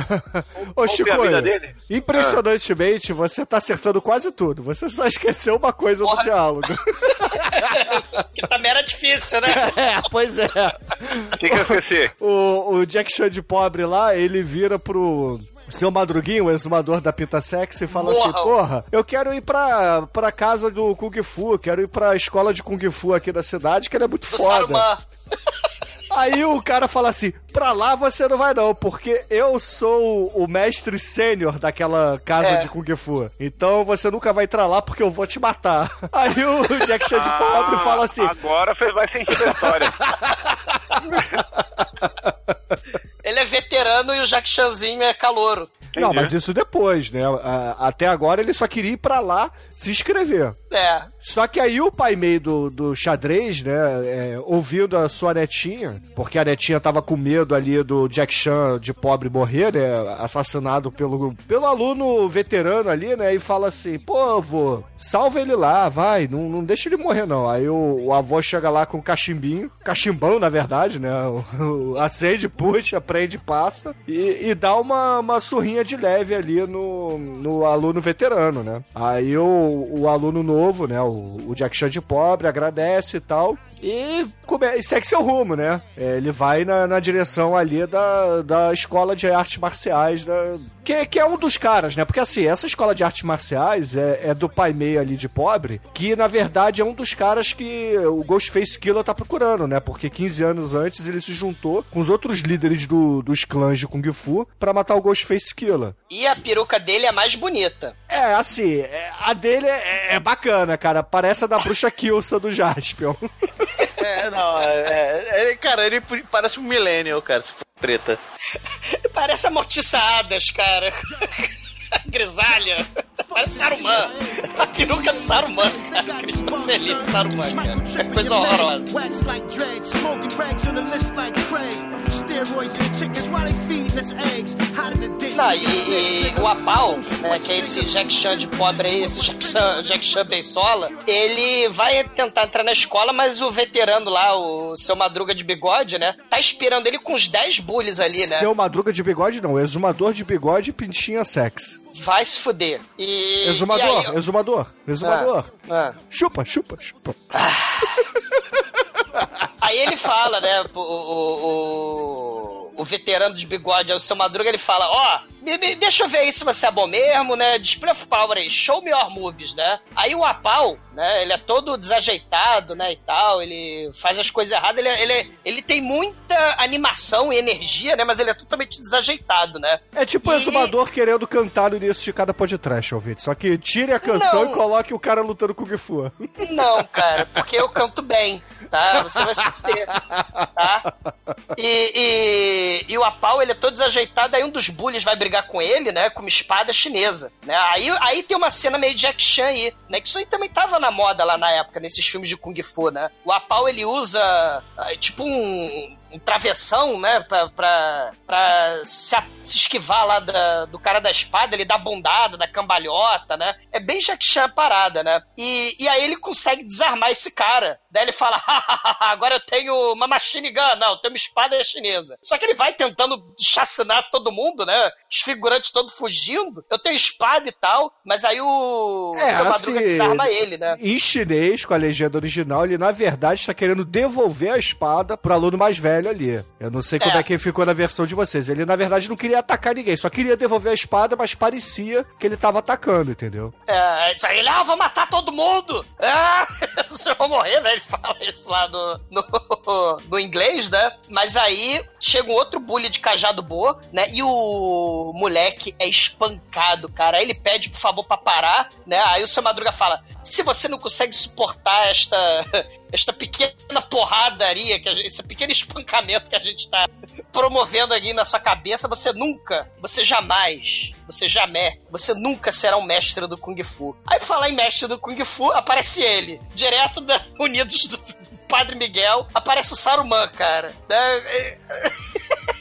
[LAUGHS] Ô, Chico, impressionantemente, você tá acertando quase tudo. Você só esqueceu uma coisa porra. do diálogo. [LAUGHS] que também era difícil, né? É, pois é. O que, que eu esqueci? O, o Jack Chan de pobre lá, ele vira pro seu Madruguinho, o exumador da Pinta Sexy, fala Morra. assim: Porra, eu quero ir pra, pra casa do Kung Fu, quero ir pra escola de Kung Fu aqui da cidade, que ele é muito do foda. [LAUGHS] Aí o cara fala assim: pra lá você não vai não, porque eu sou o mestre sênior daquela casa é. de Kung Fu. Então você nunca vai entrar lá porque eu vou te matar. [LAUGHS] Aí o Jack Chan de ah, pobre fala assim: Agora vai sentido a história. [LAUGHS] Ele é veterano e o Jack Chanzinho é calouro. Entendi. Não, mas isso depois, né? Até agora ele só queria ir pra lá se inscrever. É. Só que aí o pai meio do, do xadrez, né, é, ouvindo a sua netinha, porque a netinha tava com medo ali do Jack Chan de pobre morrer, né, assassinado pelo, pelo aluno veterano ali, né, e fala assim, pô, avô, salva ele lá, vai, não, não deixa ele morrer não. Aí o, o avô chega lá com o cachimbinho, cachimbão na verdade, né, [LAUGHS] o, o, acende, puxa, prende, passa, e, e dá uma, uma surrinha de leve ali no, no aluno veterano, né. Aí o, o aluno novo, né, o, o Jack Chan de pobre, agradece e tal, e, come, e segue seu rumo, né? É, ele vai na, na, direção ali da, da escola de artes marciais, da, que, que é um dos caras, né? Porque assim, essa escola de artes marciais é, é do pai meio ali de pobre, que na verdade é um dos caras que o Ghostface Killer tá procurando, né? Porque 15 anos antes ele se juntou com os outros líderes do, dos clãs de Kung Fu para matar o Ghostface Killer. E a peruca dele é mais bonita. É, assim, é, a dele é, é, bacana, cara. Parece a da bruxa Kilsa do Jaspion. [LAUGHS] É, não, é, é, cara, ele parece um millennial, cara, se for preta. [LAUGHS] Parece amortiçadas, cara. [LAUGHS] Grisalha. Parece Saruman. A peruca do Saruman, cara. Cristão feliz de Saruman, cara. É coisa horrorosa. Não, e, e o Apau, né, que é esse Jack Chan de pobre aí, esse Jack Chan, Jack Chan Bensola, ele vai tentar entrar na escola, mas o veterano lá, o seu Madruga de bigode, né, tá esperando ele com os 10 bullies ali, né? Seu Madruga de bigode não, exumador de bigode e pintinha sex. Vai se fuder. E, exumador, e aí, exumador, exumador. Ah, ah. Chupa, chupa, chupa. Ah. [LAUGHS] aí ele fala, né, o, o, o o veterano de bigode, o seu Madruga, ele fala: Ó, oh, deixa eu ver aí se você é bom mesmo, né? Display of Power aí, show me your movies, né? Aí o Apau, né? Ele é todo desajeitado, né? E tal, ele faz as coisas erradas, ele, ele, ele tem muita animação e energia, né? Mas ele é totalmente desajeitado, né? É tipo o exumador querendo cantar no início de cada podcast, ouvinte. Só que tire a canção Não. e coloque o cara lutando com o Gifu. Não, cara, porque eu canto bem, tá? Você vai se ter, tá? E, e, e, o Apau, ele é todo desajeitado, aí um dos bullies vai brigar com ele, né? Com uma espada chinesa, né? Aí, aí tem uma cena meio Jack Chan aí, né? Que isso aí também tava na moda lá na época, nesses filmes de Kung Fu, né? O Apau, ele usa, ah, tipo um um travessão, né? Pra, pra, pra se, se, esquivar lá da, do cara da espada, ele dá bondada, da cambalhota, né? É bem Jack Chan parada, né? E, e aí ele consegue desarmar esse cara. Daí ele fala: [LAUGHS] agora eu tenho uma machine gun. Não, eu tenho uma espada chinesa. Só que ele vai tentando chacinar todo mundo, né? Os figurantes todos fugindo. Eu tenho espada e tal, mas aí o é, seu Madruga assim, desarma ele, né? Em chinês, com a legenda original, ele na verdade está querendo devolver a espada pro aluno mais velho velho ali. Eu não sei como é. é que ficou na versão de vocês. Ele, na verdade, não queria atacar ninguém, só queria devolver a espada, mas parecia que ele tava atacando, entendeu? É, isso aí, ele, ah, vou matar todo mundo! [LAUGHS] Ah, você vai morrer, né? Ele fala isso lá no, no, no inglês, né? Mas aí chega um outro bully de cajado boa, né? E o moleque é espancado, cara. Aí ele pede, por favor, pra parar, né? Aí o seu Madruga fala: se você não consegue suportar esta, [LAUGHS] esta pequena porradaria, que gente, esse pequeno espancamento que a gente está promovendo aqui na sua cabeça, você nunca, você jamais, você jamais, você nunca será um mestre do Kung Fu. Aí falar em mestre do Kung Fu, aparece ele, direto da Unidos do Padre Miguel, aparece o Saruman, cara. Né?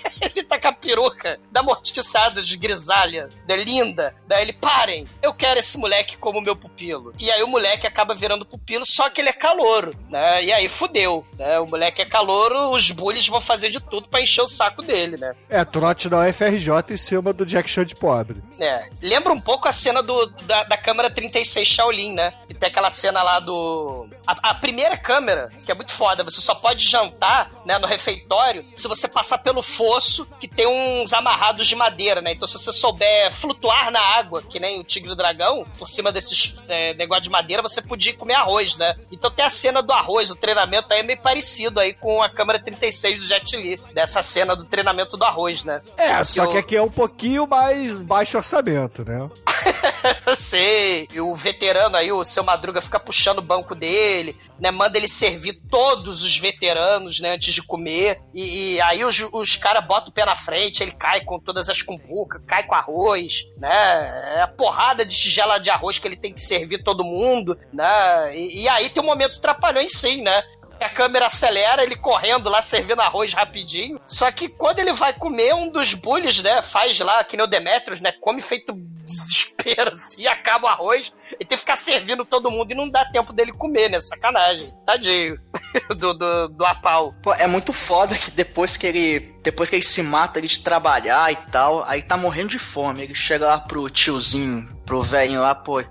[LAUGHS] [LAUGHS] Ele tá com a peruca da mortiçada de grisalha, da linda. Daí ele, parem, eu quero esse moleque como meu pupilo. E aí o moleque acaba virando pupilo, só que ele é calouro, né? E aí fudeu, né? O moleque é calouro, os bullies vão fazer de tudo para encher o saco dele, né? É, trote na UFRJ em cima do Jack Chan de pobre. É. Lembra um pouco a cena do, da, da câmera 36 Shaolin, né? Que tem aquela cena lá do. A, a, primeira câmera, que é muito foda, você só pode jantar né, no refeitório se você passar pelo fosso que tem uns amarrados de madeira, né? Então, se você souber flutuar na água, que nem o tigre dragão, por cima desses é, negócio de madeira, você podia comer arroz, né? Então tem a cena do arroz, o treinamento aí é meio parecido aí com a câmera 36 do Jet Li, dessa cena do treinamento do arroz, né? É, só que aqui é um pouquinho mais baixo orçamento, né? [LAUGHS] Eu sei. E o veterano aí, o seu Madruga, fica puxando o banco dele, né? Manda ele servir todos os veteranos, né? Antes de comer. E, e aí os, os caras botam o pé na frente, ele cai com todas as cumbucas, cai com arroz, né? É a porrada de tigela de arroz que ele tem que servir todo mundo, né? E, e aí tem um momento trapalhão em si, né? a câmera acelera, ele correndo lá, servindo arroz rapidinho. Só que quando ele vai comer, um dos bullies, né, faz lá, que nem o Demetrius, né, come feito desespero, assim, acaba o arroz, e tem que ficar servindo todo mundo e não dá tempo dele comer, né, sacanagem. Tadinho [LAUGHS] do, do, do Apau. Pô, é muito foda que depois que ele depois que ele se mata ele de trabalhar e tal, aí tá morrendo de fome. Ele chega lá pro tiozinho, pro velhinho lá, pô,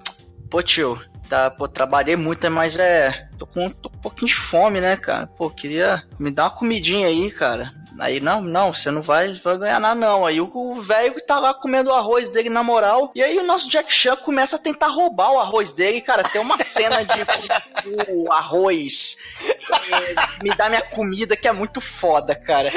pô tio, tá, pô, trabalhei muito, mas é, tô com, tô com um pouquinho de fome, né, cara? Pô, queria me dar uma comidinha aí, cara. Aí, não, não, você não vai, vai ganhar nada, não. Aí o velho tá lá comendo o arroz dele na moral. E aí o nosso Jack Chan começa a tentar roubar o arroz dele. Cara, tem uma cena de [LAUGHS] o arroz. É, me dá minha comida que é muito foda, cara.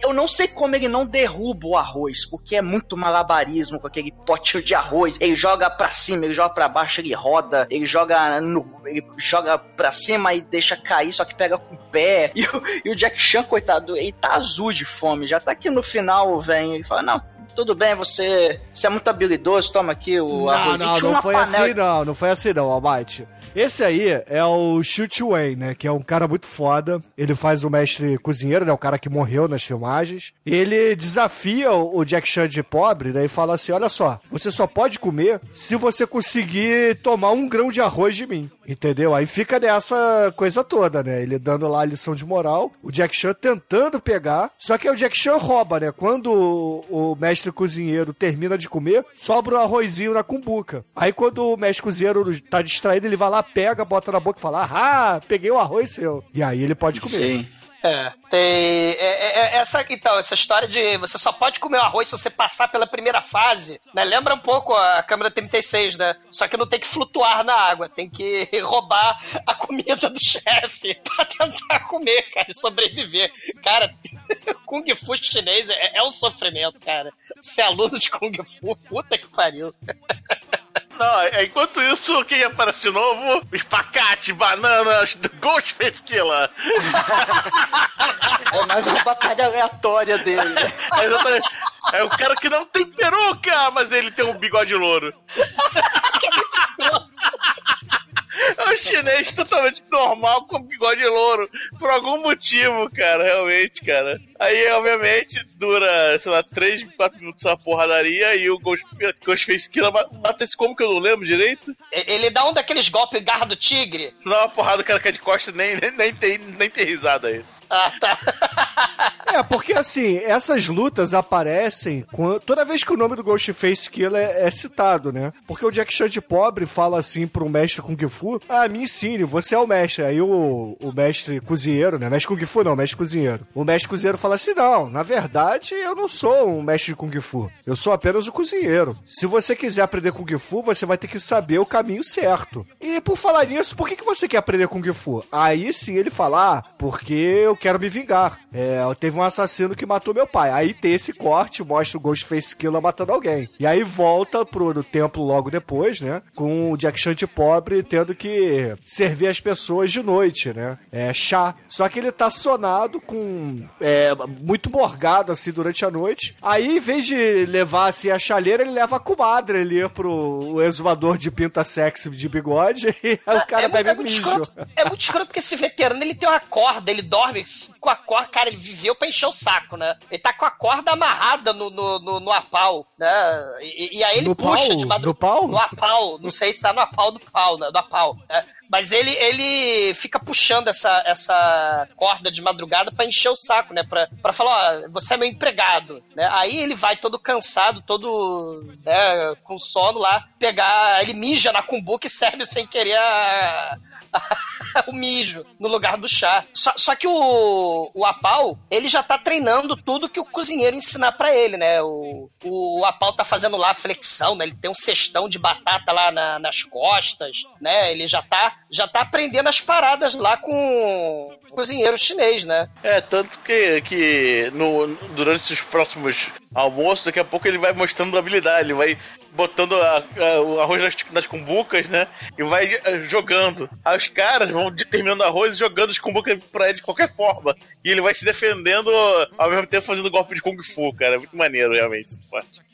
Eu não sei como ele não derruba o arroz, porque é muito malabarismo com aquele potinho de arroz. Ele joga pra cima, ele joga pra baixo, ele roda, ele joga no. Ele joga pra cima e deixa cair, só que pega com o pé. [LAUGHS] E o, e o Jack Chan, coitado, ele tá azul de fome. Já tá aqui no final, vem e fala: Não, tudo bem, você, você é muito habilidoso, toma aqui o não, arrozinho. Não, não foi panela... assim não, não foi assim não, Almighty. Esse aí é o Shoot Wayne, né? Que é um cara muito foda. Ele faz o mestre cozinheiro, né? O cara que morreu nas filmagens. Ele desafia o Jack Chan de pobre, né? E fala assim: olha só, você só pode comer se você conseguir tomar um grão de arroz de mim. Entendeu? Aí fica nessa coisa toda, né? Ele dando lá a lição de moral, o Jack Chan tentando pegar, só que o Jack Chan rouba, né? Quando o, o mestre cozinheiro termina de comer, sobra o um arrozinho na cumbuca. Aí quando o mestre cozinheiro tá distraído, ele vai lá, pega, bota na boca e fala: Ah, peguei o arroz seu. E aí ele pode comer. Sim. É. Tem. É, é, é, essa, então, essa história de você só pode comer o arroz se você passar pela primeira fase, né? Lembra um pouco a câmera 36, né? Só que não tem que flutuar na água, tem que [LAUGHS] roubar a comida do chefe [LAUGHS] pra tentar comer, cara, e sobreviver. Cara, [LAUGHS] Kung Fu chinês é, é um sofrimento, cara. Ser aluno de Kung Fu, puta que pariu. Não, é, enquanto isso, quem aparece de novo? Espacate, bananas, Ghostface Killer. é mais uma batalha aleatória dele. É, exatamente. É o cara que não tem peruca, mas ele tem um bigode louro. [LAUGHS] É um chinês totalmente normal com bigode louro. Por algum motivo, cara, realmente, cara. Aí, obviamente, dura, sei lá, 3, 4 minutos a porradaria e o Ghost, Ghostface Killer mata esse como que eu não lembro direito. Ele dá um daqueles golpes garra do tigre. Se dá uma porrada, o cara cai de costa nem, nem, nem, tem, nem tem risada aí. Ah, tá. [LAUGHS] é, porque assim, essas lutas aparecem quando, toda vez que o nome do Ghostface Killer é, é, citado, né? Porque o Jack Chan de pobre fala assim pro mestre Kung Fu: Ah, me ensine, você é o mestre. Aí o, o mestre cozinheiro, né? Mestre Kung Fu não, mestre cozinheiro. O mestre cozinheiro fala assim: Não, na verdade eu não sou um mestre de Kung Fu. Eu sou apenas o cozinheiro. Se você quiser aprender Kung Fu, você vai ter que saber o caminho certo. E por falar nisso, por que, que você quer aprender Kung Fu? Aí sim ele fala: ah, porque eu quero me vingar. É, teve um assassino que matou meu pai. Aí tem esse corte, mostra o Ghostface Killer matando alguém. E aí volta pro templo logo depois, né? Com o Jack Chan pobre tendo que servir as pessoas de noite, né? É chá. Só que ele tá sonado com. É, muito morgado assim durante a noite. Aí, em vez de levar assim a chaleira, ele leva a comadre ali pro exumador de pinta sexy de bigode. [LAUGHS] E o cara é, bebe é muito. Escroto, é muito escroto porque esse veterano ele tem uma corda, ele dorme com a corda, cara, ele viveu pra encher o saco, né? Ele tá com a corda amarrada no, no, no, no apau, né? E, e aí ele No puxa pau? de madrugada. No pau? No apau. Não sei se tá no apau do pau, né? Do apau. né? Mas ele, ele fica puxando essa, essa corda de madrugada pra encher o saco, né? Pra, pra falar, ó, você é meu empregado, né? Aí ele vai todo cansado, todo, né, com sono lá, pegar, ele mija na cumbuca e serve sem querer a, [LAUGHS] o mijo no lugar do chá. Só, só que o, o Apau, ele já tá treinando tudo que o cozinheiro ensinar pra ele, né? O, o Apau tá fazendo lá a flexão, né? Ele tem um cestão de batata lá na- nas costas, né? Ele já tá, já tá aprendendo as paradas lá com cozinheiro chinês, né? É, tanto que, que no, durante os próximos almoços, daqui a pouco ele vai mostrando habilidade, ele vai botando a- a- o arroz nas, nas cumbucas, né? E vai eh, jogando. Aí os caras vão de- terminando o arroz e jogando as cumbucas pra ele de qualquer forma. E ele vai se defendendo ao mesmo tempo fazendo golpe de Kung Fu, cara. É muito maneiro, realmente.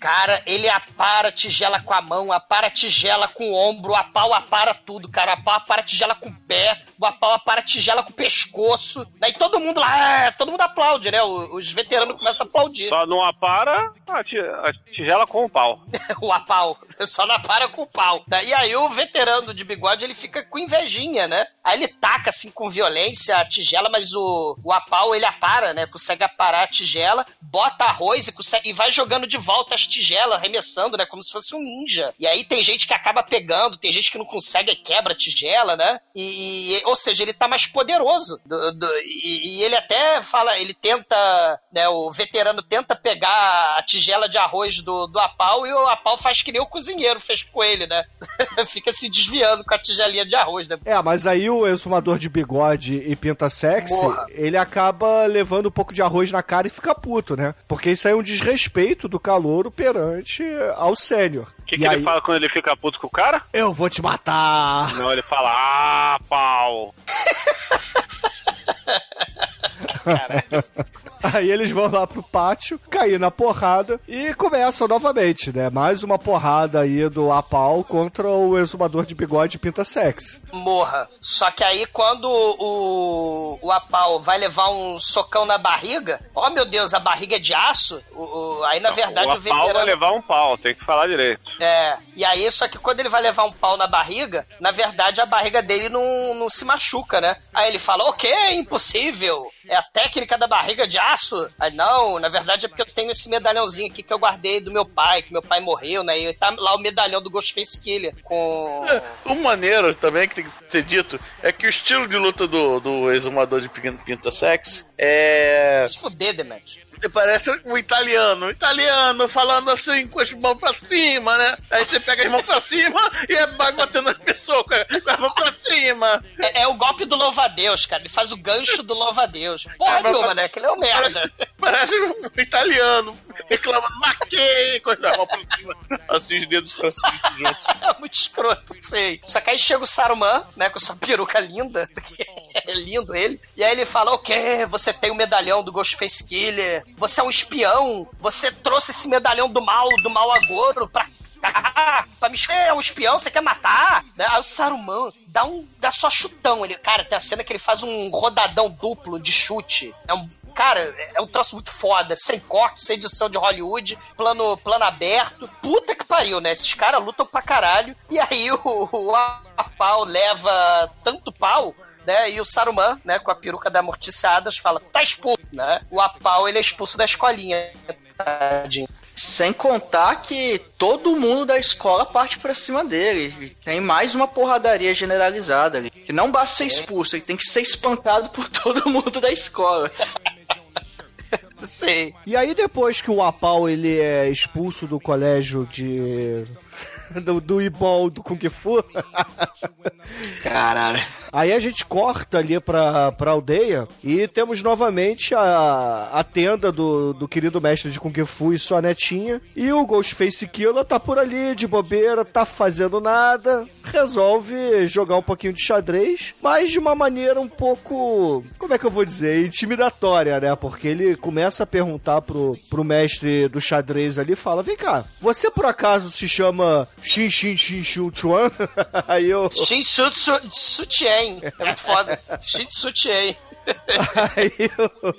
Cara, ele apara a tigela com a mão, apara a tigela com o ombro, o apau apara tudo, cara. O apau apara a tigela com o pé, o apau apara a tigela com o pescoço. Daí todo mundo lá, é, todo mundo aplaude, né? Os veteranos começam a aplaudir. Só não apara a, ti- a tigela com o pau. [LAUGHS] o apau. Só não para com o pau. E aí o veterano de bigode, ele fica com invejinha, né? Aí ele taca, assim, com violência a tigela, mas o, o apau, ele apara, né? Consegue aparar a tigela, bota arroz e, consegue, e vai jogando de volta as tigelas, arremessando, né? Como se fosse um ninja. E aí tem gente que acaba pegando, tem gente que não consegue quebra a tigela, né? E, e- ou seja, ele tá mais poderoso. Do- do- e, e ele até fala, ele tenta, né? O veterano tenta pegar a tigela de arroz do, do Apau e o Apau faz que nem o cozinheiro fez com ele, né? [LAUGHS] Fica se desviando com a tigelinha de arroz, né? É, mas aí o exumador de bigode e pinta sexy, ele acaba levando um pouco de arroz na cara e fica puto, né? Porque isso aí é um desrespeito do calouro perante ao sênior. O que, que aí, ele fala quando ele fica puto com o cara? Eu vou te matar! Não, ele fala, ah, pau. [LAUGHS] [LAUGHS] Aí eles vão lá pro pátio, cair na porrada e começam novamente, né? Mais uma porrada aí do Apau contra o exumador de bigode e pinta sexy. morra. Só que aí quando o, o Apau vai levar um socão na barriga, ó meu Deus, a barriga é de aço, o, o- aí na verdade o o, pau vai veterano... levar um pau, tem que falar direito. É, e aí só que quando ele vai levar um pau na barriga, na verdade a barriga dele não, não se machuca, né? Aí ele fala, ok, impossível, é a técnica da barriga de aço. Aí não, na verdade é porque eu tenho esse medalhãozinho aqui que eu guardei do meu pai, que meu pai morreu, né? E tá lá o medalhão do Ghostface Killer com... É, o maneiro também que tem que ser dito é que o estilo de luta do, do exumador de Pin- pinta sexy é. Se fuder, Demet. Parece um italiano, um italiano falando assim com as mãos pra cima, né? Aí você pega as mãos pra cima e vai batendo a pessoa com com as mãos pra cima. É, é o golpe do louva-a-Deus, cara. Ele faz o gancho do louva-a-Deus. Porra É, nenhuma, né? Que ele é um merda. Parece um italiano reclamando, maquei, com as mãos pra cima. Assim, os dedos pra cima juntos. [LAUGHS] É muito escroto, sei. Só que aí chega o Saruman, né, com sua peruca linda. [LAUGHS] é lindo ele. E aí ele fala: Ok, você tem o medalhão do Ghostface Killer. Você é um espião. Você trouxe esse medalhão do mal, do mal agouro pra cá. Pra me é um espião, você quer matar? Né? Aí o Saruman dá um. dá só chutão. Ele, cara, tem a cena que ele faz um rodadão duplo de chute. É um. Cara, é um troço muito foda, sem corte, sem edição de Hollywood, plano, plano aberto. Puta que pariu, né? Esses caras lutam pra caralho. E aí o, o Apau leva tanto pau né? E o Saruman, né, com a peruca da Mortiçadas, fala, tá expulso, né? O Apau, ele é expulso da escolinha. Tadinho. Sem contar que todo mundo da escola parte pra cima dele. E Tem mais uma porradaria generalizada ali. Que não basta ser expulso, ele tem que ser espancado por [LAUGHS] todo mundo da escola. [LAUGHS] Sei. E aí depois que o Apau ele é expulso do colégio de do, do Ibol do Kung Fu. Caralho. Aí a gente corta ali pra, pra aldeia e temos novamente a, a tenda do, do querido mestre de Kung Fu e sua netinha. E o Ghostface Killer tá por ali, de bobeira, tá fazendo nada. Resolve jogar um pouquinho de xadrez, mas de uma maneira um pouco. Como é que eu vou dizer? Intimidatória, né? Porque ele começa a perguntar pro, pro mestre do xadrez ali fala: Vem cá, você por acaso se chama Xin Xin Xin Xin Chuan? [LAUGHS] Aí eu. Shin Sutien. É muito foda. Sutien. Aí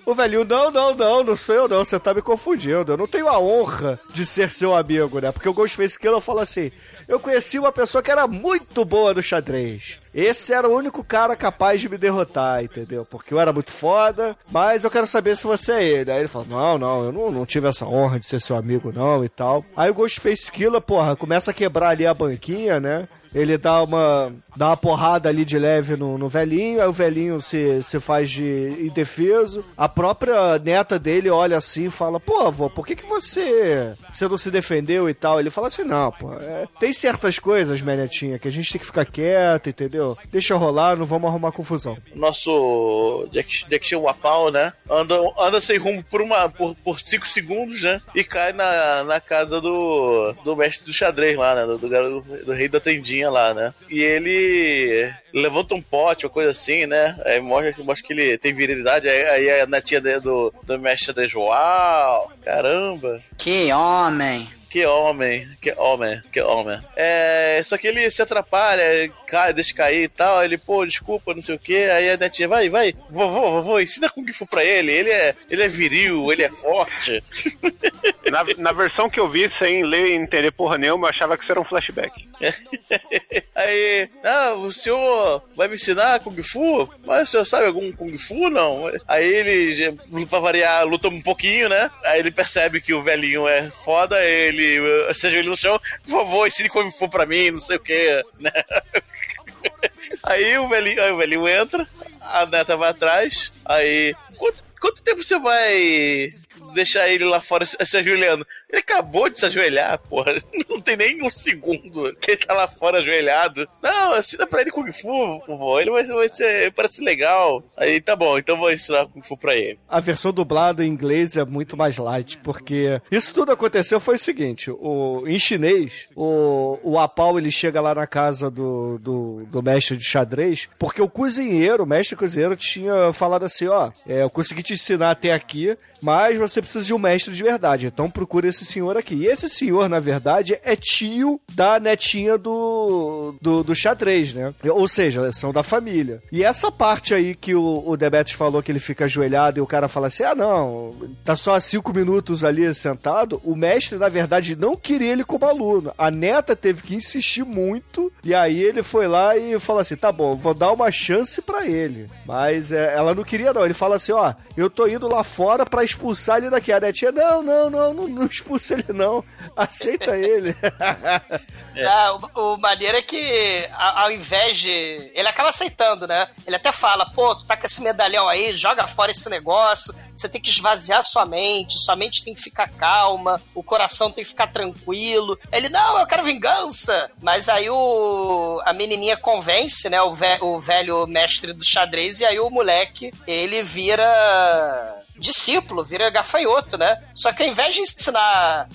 o, o velhinho, não, não, não, não sou eu não, você tá me confundindo. Eu não tenho a honra de ser seu amigo, né? Porque o Ghostface Killer fala assim: eu conheci uma pessoa que era muito boa no xadrez. Esse era o único cara capaz de me derrotar, entendeu? Porque eu era muito foda, mas eu quero saber se você é ele. Aí ele fala: Não, não, eu não, não tive essa honra de ser seu amigo, não, e tal. Aí o Ghostface Killer, porra, começa a quebrar ali a banquinha, né? Ele dá uma, dá uma porrada ali de leve no, no velhinho, aí o velhinho se, se faz de indefeso. A própria neta dele olha assim e fala: Pô, avô, por que, que você, você não se defendeu e tal? Ele fala assim: Não, pô, é, tem certas coisas, minha netinha, que a gente tem que ficar quieto, entendeu? Deixa rolar, não vamos arrumar confusão. Nosso Jack, Wapau, né? Anda, anda sem rumo por, uma, por, por cinco segundos, né? E cai na, na casa do, do mestre do xadrez lá, né? Do, do, do rei da tendinha lá, né? E ele levanta um pote, uma coisa assim, né? Aí mostra, mostra que ele tem virilidade. Aí, aí a netinha do, do mestre de Uau, caramba! Que homem! Que homem, que homem, que homem. É, só que ele se atrapalha, cai, deixa cair e tal. Ele, pô, desculpa, não sei o que. Aí a netinha, vai, vai, vovô, vovô, ensina Kung Fu pra ele. Ele é, ele é viril, ele é forte. Na, na versão que eu vi, sem ler e entender porra nenhuma, eu achava que isso era um flashback. [LAUGHS] Aí, ah, o senhor vai me ensinar Kung Fu? Mas o senhor sabe algum Kung Fu, não? Aí ele, pra variar, luta um pouquinho, né? Aí ele percebe que o velhinho é foda, ele seja ele no chão, por favor, ensine Kung Fu pra mim, não sei o que, né? [LAUGHS] Aí o velhinho, aí o velhinho entra, a neta vai atrás, aí. Quanto, quanto tempo você vai deixar ele lá fora se ajoelhando? Ele acabou de se ajoelhar, porra. [LAUGHS] Não tem nem um segundo que ele tá lá fora ajoelhado. Não, ensina pra ele Kung Fu, vovô. Ele vai, vai ser. Parece legal. Aí tá bom, então vou ensinar Kung Fu pra ele. A versão dublada em inglês é muito mais light, porque isso tudo aconteceu foi o seguinte: o, em chinês, o, o Apau ele chega lá na casa do, do, do mestre de xadrez, porque o cozinheiro, o mestre cozinheiro, tinha falado assim: ó, é, eu consegui te ensinar até aqui, mas você precisa de um mestre de verdade. Então procura esse senhor aqui. E esse senhor, na verdade, é tio da netinha do, do, do xadrez, né? Ou seja, são da família. E essa parte aí que o, o Debetes falou que ele fica ajoelhado e o cara fala assim: ah, não, tá só cinco minutos ali sentado. O mestre, na verdade, não queria ele como aluno. A neta teve que insistir muito. E aí ele foi lá e falou assim: tá bom, vou dar uma chance para ele. Mas é, ela não queria, não. Ele fala assim: ó, eu tô indo lá fora para expulsar ele daqui. A netinha, não, não, não, não, não expulsa ele não. Aceita ele. [LAUGHS] É. Ah, o, o maneiro é que, ao invés de. Ele acaba aceitando, né? Ele até fala: pô, tu tá com esse medalhão aí, joga fora esse negócio. Você tem que esvaziar sua mente, sua mente tem que ficar calma, o coração tem que ficar tranquilo. Ele, não, eu quero vingança. Mas aí o, a menininha convence, né, o, ve, o velho mestre do xadrez, e aí o moleque, ele vira discípulo, vira gafanhoto, né? Só que ao invés de ensinar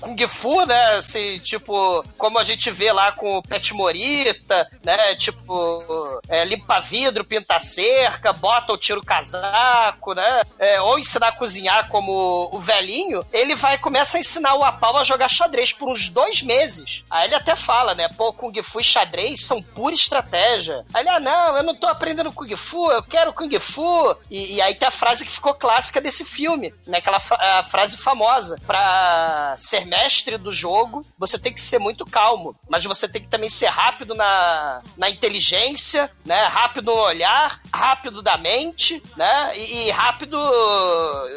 Kung Fu, né, assim, tipo, como a gente vê lá com o Pet Morita, né, tipo, é, limpa vidro, pinta cerca, bota o tiro casaco, né, é, ou ensinar a cozinhar como o velhinho, ele vai começa a ensinar o Apau a jogar xadrez por uns dois meses. Aí ele até fala, né, pô, Kung Fu e xadrez são pura estratégia. Aí ele, ah, não, eu não tô aprendendo Kung Fu, eu quero Kung Fu. E, e aí tem a frase que ficou clássica desse filme, né? Aquela fra frase famosa. Pra ser mestre do jogo, você tem que ser muito calmo, mas você tem que também ser rápido na, na inteligência, né? Rápido no olhar, rápido da mente, né? E, e rápido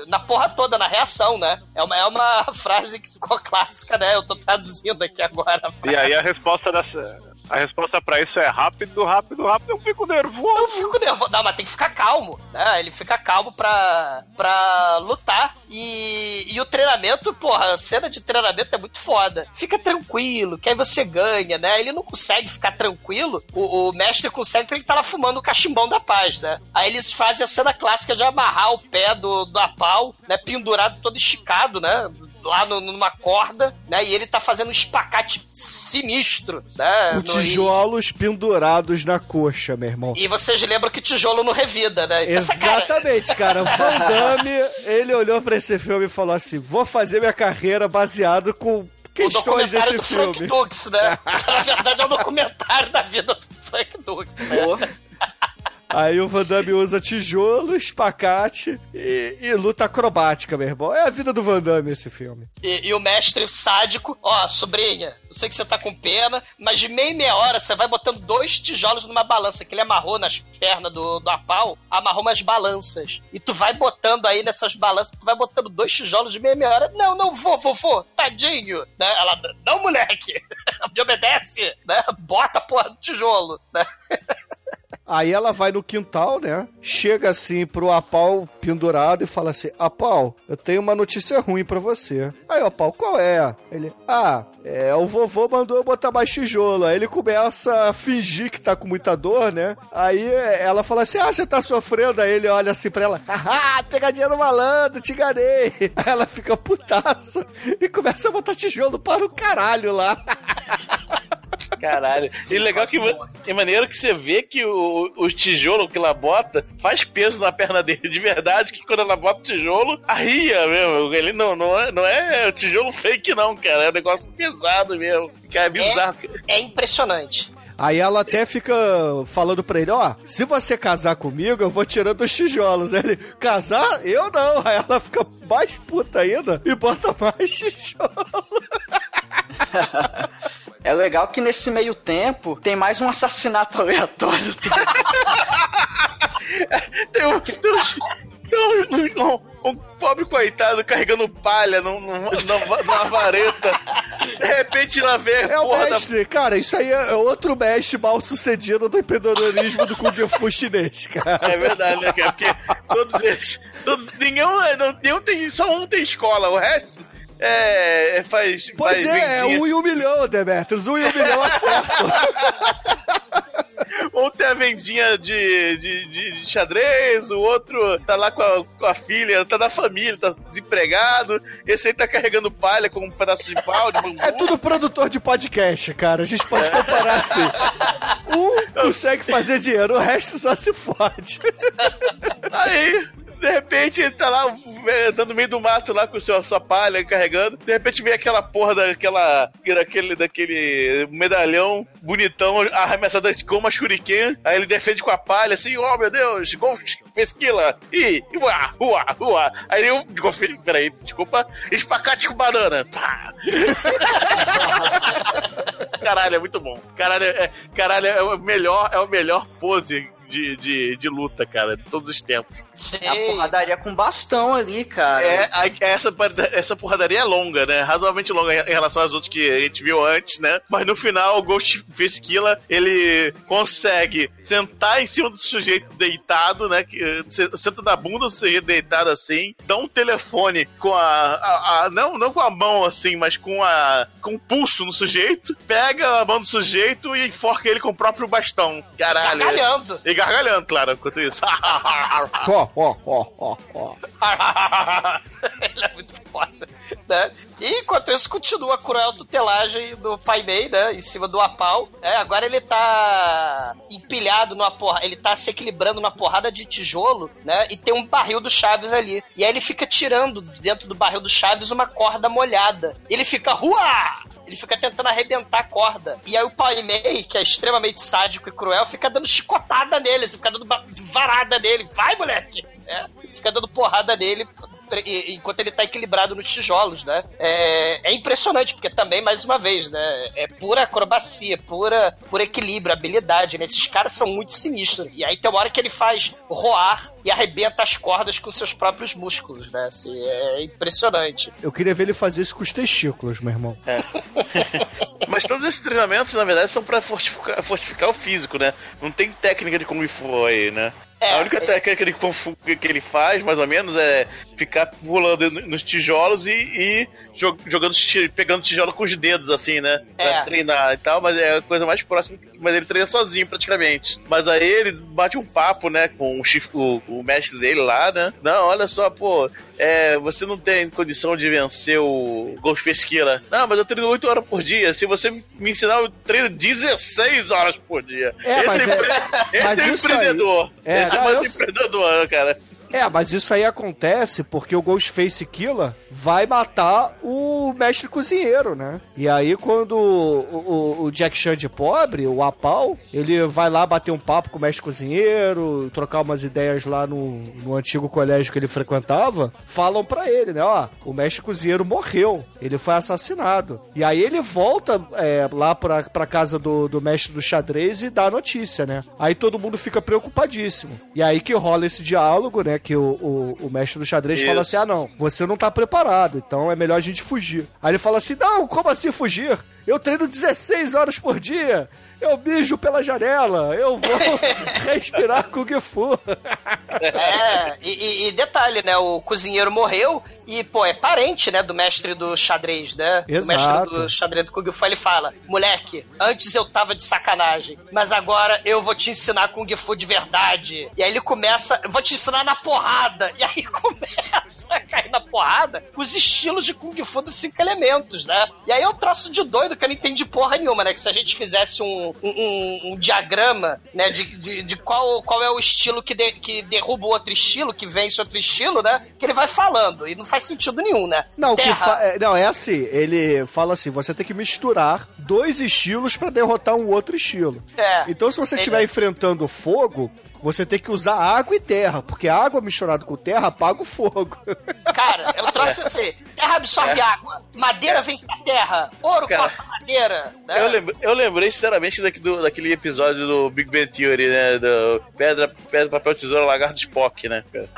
na porra toda, na reação, né? É uma, é uma [LAUGHS] frase que ficou clássica, né? Eu tô traduzindo aqui agora. E aí a resposta dessa. A resposta para isso é rápido, rápido, rápido. Eu fico nervoso. Eu fico nervoso. Não, mas tem que ficar calmo, né? Ele fica calmo pra, pra lutar. E, e o treinamento, porra, a cena de treinamento é muito foda. Fica tranquilo, que aí você ganha, né? Ele não consegue ficar tranquilo. O, o mestre consegue porque ele tá lá fumando o cachimbão da paz, né? Aí eles fazem a cena clássica de amarrar o pé do, do apau, né? Pendurado todo esticado, né? Lá no, numa corda, né? E ele tá fazendo um espacate sinistro, né? Com tijolos pendurados na coxa, meu irmão. E vocês lembram que tijolo não revida, né? Então, Exatamente, cara. [LAUGHS] Van Damme, ele olhou pra esse filme e falou assim: vou fazer minha carreira baseado com o documentário do filme. Frank Dux, né? [LAUGHS] Na verdade é um documentário da vida do Frank Dux, né? Aí o Van Damme usa tijolo, espacate e, e luta acrobática, meu irmão. É a vida do Van Damme esse filme. E, e o mestre sádico, ó, sobrinha, eu sei que você tá com pena, mas de meia em meia hora você vai botando dois tijolos numa balança, que ele amarrou nas pernas do, do apau, amarrou umas balanças. E tu vai botando aí nessas balanças, tu vai botando dois tijolos de meia em meia hora. Não, não vou, vovô, tadinho. Né? Ela, não, moleque, [LAUGHS] me obedece, né? Bota porra do tijolo, né? [LAUGHS] Aí ela vai no quintal, né? Chega assim pro Apau pendurado e fala assim: Apau, eu tenho uma notícia ruim para você. Aí o Apau, qual é? Ele, ah, é, o vovô mandou eu botar mais tijolo. Aí ele começa a fingir que tá com muita dor, né? Aí ela fala assim: Ah, você tá sofrendo? Aí ele olha assim pra ela: Haha, pegadinha no malandro, te enganei. Aí ela fica putaça e começa a botar tijolo para o caralho lá. [LAUGHS] Caralho. E legal que, que maneiro que você vê que o, o tijolo que ela bota faz peso na perna dele. De verdade, que quando ela bota o tijolo, arria mesmo. Ele não, não, é, não é tijolo fake, não, cara. É um negócio pesado mesmo. Cara, é bizarro. É, é impressionante. Aí ela até fica falando pra ele, ó, se você casar comigo, eu vou tirando os tijolos. Aí ele, casar? Eu não. Aí ela fica mais puta ainda e bota mais [LAUGHS] tijolo. [LAUGHS] É legal que nesse meio tempo tem mais um assassinato aleatório. [LAUGHS] tem um, tem um, um, um, pobre coitado carregando palha num, numa, numa vareta. De repente lá vem É o mestre, da... cara, isso aí é outro mestre mal sucedido do empreendedorismo do Kung Fu chinês, cara. É verdade, né, cara? Porque todos eles. Todos, nenhum, nenhum tem. Só um tem escola, o resto é, faz. Pois faz é, é um e um milhão, Demetrius. Um e um milhão acerto. [LAUGHS] um tem a vendinha de, de, de, de, xadrez, o outro tá lá com a, com a filha, tá na família, tá desempregado. Esse aí tá carregando palha com um pedaço de pau, de bambu. É tudo produtor de podcast, cara. A gente pode comparar assim. Um consegue fazer dinheiro, o resto só se fode. Aí, de repente ele tá lá andando no meio do mato lá com a sua, palha carregando. De repente vem aquela porra daquela. Daquele, daquele medalhão bonitão arremessado com uma shuriken. Aí ele defende com a palha assim: Oh meu Deus, gol pesquila. E uá, uá, uá. Aí eu Peraí, desculpa, espacate com banana. Pá. [LAUGHS] Caralho, é muito bom. Caralho, é, caralho, é o melhor, é o melhor pose de, de, de luta, cara, de todos os tempos. Sim. A porradaria com bastão ali, cara. É, essa, essa porradaria é longa, né? Razoavelmente longa em relação às outras que a gente viu antes, né? Mas no final, o Ghostface Killer, ele consegue sentar em cima do sujeito deitado, né? Senta na bunda do sujeito deitado assim, dá um telefone com a, a, a, não, não com a mão assim, mas com a com o pulso no sujeito, pega a mão do sujeito e enforca ele com o próprio bastão. Caralho. Gargalhando. E gargalhando, claro, enquanto isso. [LAUGHS] Ele é muito foda. Né? E enquanto isso, continua a cruel tutelagem do Pai Mei, né? Em cima do Apau. É, agora ele tá empilhado numa porra. Ele tá se equilibrando numa porrada de tijolo, né? E tem um barril do Chaves ali. E aí ele fica tirando dentro do barril do Chaves uma corda molhada. Ele fica, ruá! Ele fica tentando arrebentar a corda. E aí o Pai Mei, que é extremamente sádico e cruel, fica dando chicotada nele, fica dando varada nele. Vai, moleque! É, fica dando porrada nele enquanto ele tá equilibrado nos tijolos, né? É, é, impressionante, porque também, mais uma vez, né? É pura acrobacia, pura, pura equilíbrio, habilidade, né? Esses caras são muito sinistros. E aí tem uma hora que ele faz roar e arrebenta as cordas com seus próprios músculos, né? Assim, é impressionante. Eu queria ver ele fazer isso com os testículos, meu irmão. É. [LAUGHS] Mas todos esses treinamentos, na verdade, são pra fortificar, fortificar o físico, né? Não tem técnica de Kung Fu aí, né? É, a única técnica que ele faz, mais ou menos, é ficar pulando nos tijolos e, e jogando, pegando tijolo com os dedos, assim, né? Pra é. treinar e tal, mas é a coisa mais próxima. Mas ele treina sozinho, praticamente. Mas aí ele bate um papo, né, com o, o, o mestre dele lá, né? Não, olha só, pô, é, você não tem condição de vencer o Ghostface Killer. Não, mas eu treino 8 horas por dia. Se você me ensinar, eu treino 16 horas por dia. É, esse mas é, esse é empreendedor. É, esse é mais eu... empreendedor, cara. É, mas isso aí acontece porque o Ghostface Killer vai matar o mestre cozinheiro, né? E aí quando o, o, o Jack Chan de pobre, o Apau, ele vai lá bater um papo com o mestre cozinheiro, trocar umas ideias lá no, no antigo colégio que ele frequentava, falam para ele, né? Ó, o mestre cozinheiro morreu, ele foi assassinado. E aí ele volta é, lá pra, pra casa do, do mestre do xadrez e dá a notícia, né? Aí todo mundo fica preocupadíssimo. E aí que rola esse diálogo, né? Que o, o, o mestre do xadrez Isso. fala assim: ah, não, você não tá preparado, então é melhor a gente fugir. Aí ele fala assim: não, como assim fugir? Eu treino 16 horas por dia. Eu bijo pela janela, eu vou [LAUGHS] respirar com o Fu. É, e- e detalhe, né? O cozinheiro morreu e, pô, é parente, né, do mestre do xadrez, né? O mestre Exato. do xadrez do Kung Fu, ele fala, moleque, antes eu tava de sacanagem, mas agora eu vou te ensinar Kung Fu de verdade. E aí ele começa, eu vou te ensinar na porrada. [LAUGHS] E aí começa a cair na porrada com os estilos de Kung Fu dos cinco elementos, né? E aí é um troço de doido que eu não entendi porra nenhuma, né? Que se a gente fizesse um, um, um- um diagrama, né, de, de, de qual, qual é o estilo que, de- que derruba o outro estilo, que vence outro estilo, né? Que ele vai falando. E não faz sentido nenhum, né? Não, Terra. é, não, é assim, ele fala assim, você tem que misturar dois estilos pra derrotar um outro estilo. É. Então se você Ele- estiver enfrentando fogo, você tem que usar água e terra, porque água misturada com terra apaga o fogo. [LAUGHS] Cara, eu trouxe assim: terra absorve É. água, madeira vem da terra, ouro Cara, corta madeira. Né? Eu, lembra- eu lembrei, sinceramente, daqui do- daquele episódio do Big Bang Theory, né? Do pedra, pedra papel, tesoura, lagarto, Spock, né? cara?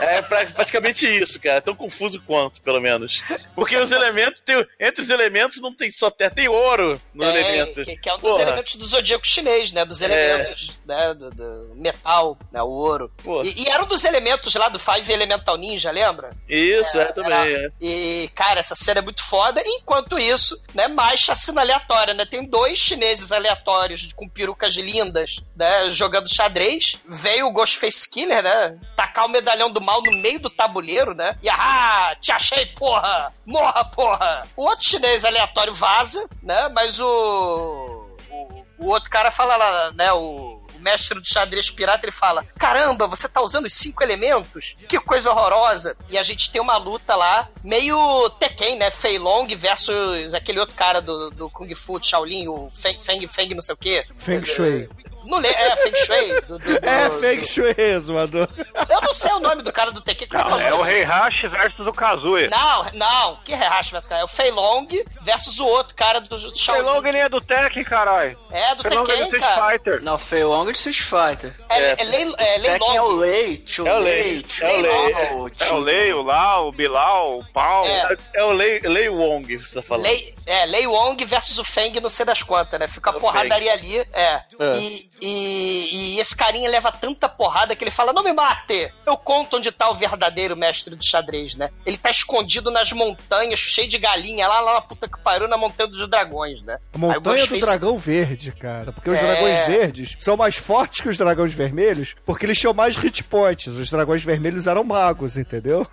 É pra- praticamente isso, cara. Tão confuso quanto, pelo menos. Porque os elementos, tem, entre os elementos não tem só terra, tem ouro no É, elemento. Que, que é um dos Porra. elementos do zodíaco chinês, né? Dos É. elementos, né? Do, do metal, né? O ouro. E, e era um dos elementos lá do Five Elemental Ninja, lembra? Isso, é, também. Era- é. E, cara, essa cena é muito foda. Enquanto isso, né, mais chacina aleatória, né? Tem dois chineses aleatórios com perucas lindas, né? Jogando xadrez. Veio o Ghostface Killer, né? Tacar o medalhão do mal no meio do tabuleiro, né? E ah, te achei, porra! Morra, porra! O outro chinês aleatório vaza, né? Mas o. O, o outro cara fala lá, né? O. mestre do xadrez pirata, ele fala: Caramba, você tá usando os cinco elementos? Que coisa horrorosa! E a gente tem uma luta lá, meio Tekken, né? Fei Long versus aquele outro cara do, do Kung Fu Shaolin, o Feng Feng, Feng não sei o quê. Feng Shui. Não lembro, é Feng Shui? Do, do- do- É Feng Shui, zoador. Eu não sei o nome do cara do Tekken. como Não, que é o Hash versus o Kazuya. Não, não, que Rehashi versus cara? É o Fei Long versus o outro cara do Fei Shaolin. Long nem é do Tekken, caralho. É, do Fei Long é do Tekken, Street cara. Fighter. Não, Fei Long é de Street Fighter. É, é, Lei, é Lei Tekken é o Long. Lei, Tio É o Lei, é o Lei, Lao, É o Lei, o Lau, o Bilal, o Pau. É. É o Lei, Lei Wong, você tá falando. Lei, é, Lei Wong versus o Feng, não sei das quantas, né? Fica a O porradaria ali. É. É. E, e, e esse carinha leva tanta porrada que ele fala: Não me mate! Eu conto onde tá o verdadeiro mestre do xadrez, né? Ele tá escondido nas montanhas, cheio de galinha, lá, lá na puta que pariu, na Montanha dos Dragões, né? A montanha do Ghostface- dragão verde, cara. Porque os É. dragões verdes são mais fortes que os dragões vermelhos, porque eles tinham mais hit points. Os dragões vermelhos eram magos, entendeu?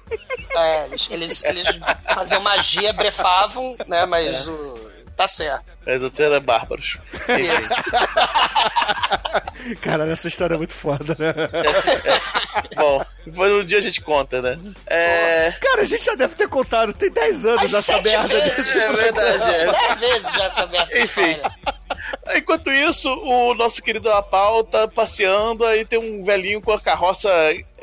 É, eles, eles, eles faziam magia, brefavam, né? Mas o. Tá certo. Os outros eram bárbaros. Isso. [LAUGHS] Caralho, essa história é muito foda, né? [LAUGHS] Bom, depois um dia a gente conta, né? É. Cara, a gente já deve ter contado, tem 10 anos As essa merda vezes, desse É verdade, é. [LAUGHS] Dez vezes já essa merda. Enfim. Enquanto isso, o nosso querido Apau tá passeando, aí tem um velhinho com a carroça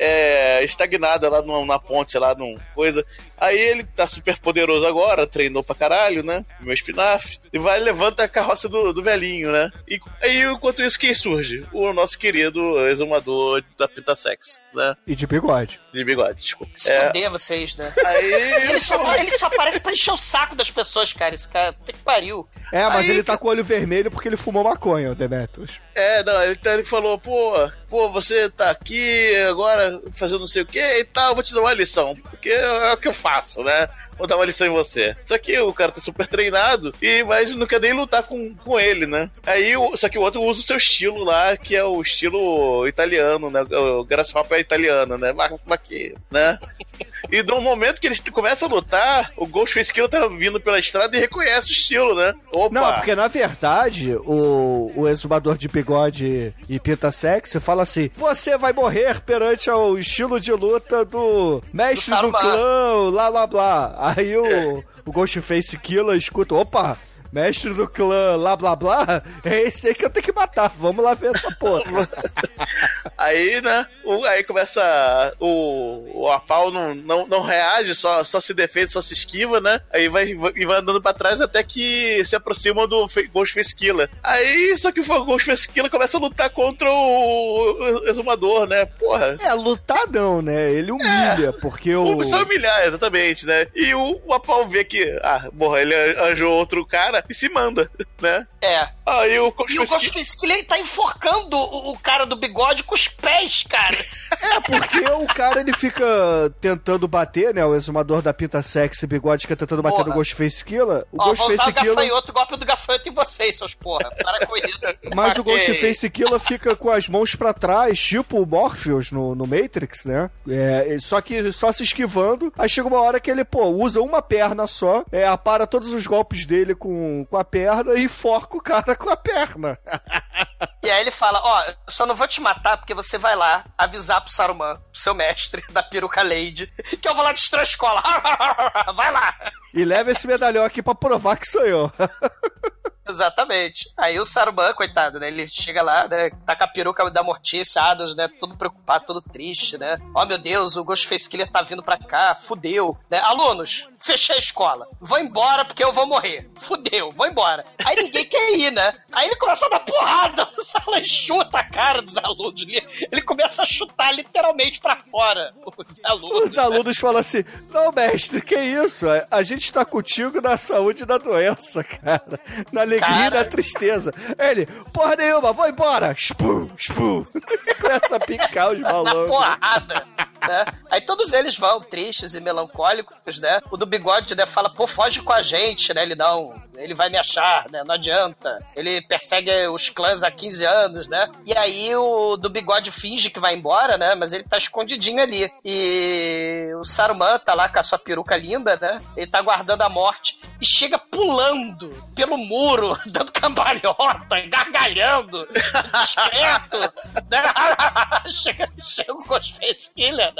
é, estagnada lá numa, na ponte, lá num coisa. Aí ele tá super poderoso agora, treinou pra caralho, né? Meu espinafre. E vai e levanta a carroça do, do velhinho, né? E aí, enquanto isso, quem surge? O nosso querido exumador da Pita Sex, né? E de bigode. De bigode, desculpa. Se É, fuder vocês, né? aí. Ele só, ele só aparece pra encher o saco das pessoas, cara. Esse cara, tem que pariu. É, mas Aí, ele tá com o olho vermelho porque ele fumou maconha, o Demetrius. É, não, ele, tá- ele falou, pô, pô, você tá aqui agora fazendo não sei o que e tal, vou te dar uma lição, porque é o que eu faço, né? Vou dar uma lição em você. Só que o cara tá super treinado, e mas não quer nem lutar com, com ele, né? Aí, só que o outro usa o seu estilo lá, que é o estilo italiano, né? O Grasshopper é italiano, né? Aqui, né? E no momento que eles começam a lutar, o Ghostface Killer tá vindo pela estrada e reconhece o estilo, né? Opa! Não, porque na verdade, o, o exumador de bigode e pinta sexy fala assim: Você vai morrer perante o estilo de luta do mestre do, do clã, blá blá blá. Aí o, o Ghostface Killer escuta: Opa! Mestre do clã, blá blá blá, é esse aí que eu tenho que matar. Vamos lá ver essa porra. [LAUGHS] aí, né, o, aí começa. O, o Apau não, não, não reage, só, só se defende, só se esquiva, né? Aí vai, vai, vai andando pra trás até que se aproxima do Ghostface Killer. Aí, só que o Ghostface Killer começa a lutar contra o, o exumador, né? Porra. É, lutar não, né? Ele humilha, é, porque o. Só humilhar, exatamente, né? E o, o Apau vê que, ah, porra, ele arranjou outro cara e se manda, [LAUGHS] né? É. Aí o E o Ghostface Killer tá enforcando o, o, cara do bigode com os pés, cara. [LAUGHS] é, porque o cara ele fica tentando bater, né? O exumador da pinta sexy bigode fica tentando bater porra. no Ghostface Killer. O Ó, Ghostface vou usar Killer. O gafanhoto, golpe do gafanhoto em vocês, seus porra. Para com isso. [LAUGHS] Mas o Ghostface Killer fica com as mãos para trás, tipo o Morpheus no, no Matrix, né? É, só que só se esquivando. Aí chega uma hora que ele, pô, usa uma perna só, é, apara todos os golpes dele com, com a perna e forca o cara com a perna. E aí ele fala: Ó, oh, só não vou te matar porque você vai lá avisar pro Saruman, seu mestre da peruca Lady, que eu vou lá destruir a escola. [LAUGHS] vai lá. E leva esse medalhão aqui pra provar que sou eu. [LAUGHS] Exatamente. Aí o Saruman, coitado, né? Ele chega lá, né? Tá com a peruca da Mortícia, Adams, né? Todo preocupado, todo triste, né? Ó, oh, meu Deus, o Ghostface Killer tá vindo pra cá, fudeu, né? Alunos, fechei a escola. Vou embora porque eu vou morrer. Fudeu, vou embora. Aí ninguém quer ir, né? Aí ele começa a dar porrada no sala e chuta a cara dos alunos. Ele começa a chutar literalmente pra fora os alunos. Os alunos falam assim: Não, mestre, que isso? A gente tá contigo na saúde da doença, cara. Na alegria cara... e na tristeza. Ele, porra nenhuma, vou embora. Spum, spum. [LAUGHS] Começa a picar os balões. Na porrada. Né? Aí todos eles vão tristes e melancólicos, né? O do bigode, né, fala, pô, foge com a gente, né? Ele não, ele vai me achar, né? Não adianta. Ele persegue os clãs há 15 anos, né? E aí o do bigode finge que vai embora, né? Mas ele tá escondidinho ali. E o Saruman tá lá com a sua peruca linda, né? Ele tá guardando a morte e chega pulando pelo muro, [LAUGHS] dando cambalhota, gargalhando, discreto, né? [LAUGHS] chega, chega o Ghostface Killer,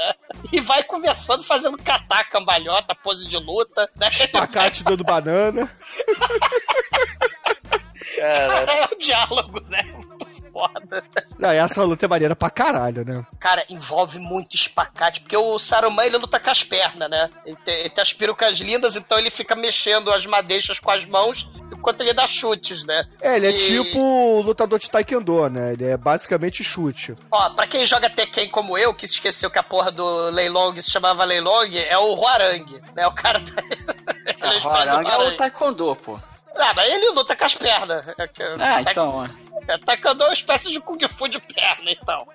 E vai conversando, fazendo catar cambalhota, pose de luta, né? Espacate dando banana. Cara. [LAUGHS] É o diálogo, né? Foda. Não, essa luta é maneira pra caralho, né? Cara, envolve muito espacate, porque o Saruman ele luta com as pernas, né? Ele tem, ele tem as perucas lindas, então ele fica mexendo as madeixas com as mãos enquanto ele dá chutes, né? É, ele é tipo lutador de Taekwondo, né? Ele é basicamente chute. Ó, pra quem joga Tekken como eu, que se esqueceu que a porra do Leilong se chamava Leilong, é o Huarang, né? O cara tá... [LAUGHS] Ah, é, Huarang é o Taekwondo, pô. Ah, mas ele luta com as pernas. Ah, então. É, é uma espécie de Kung Fu de perna, então.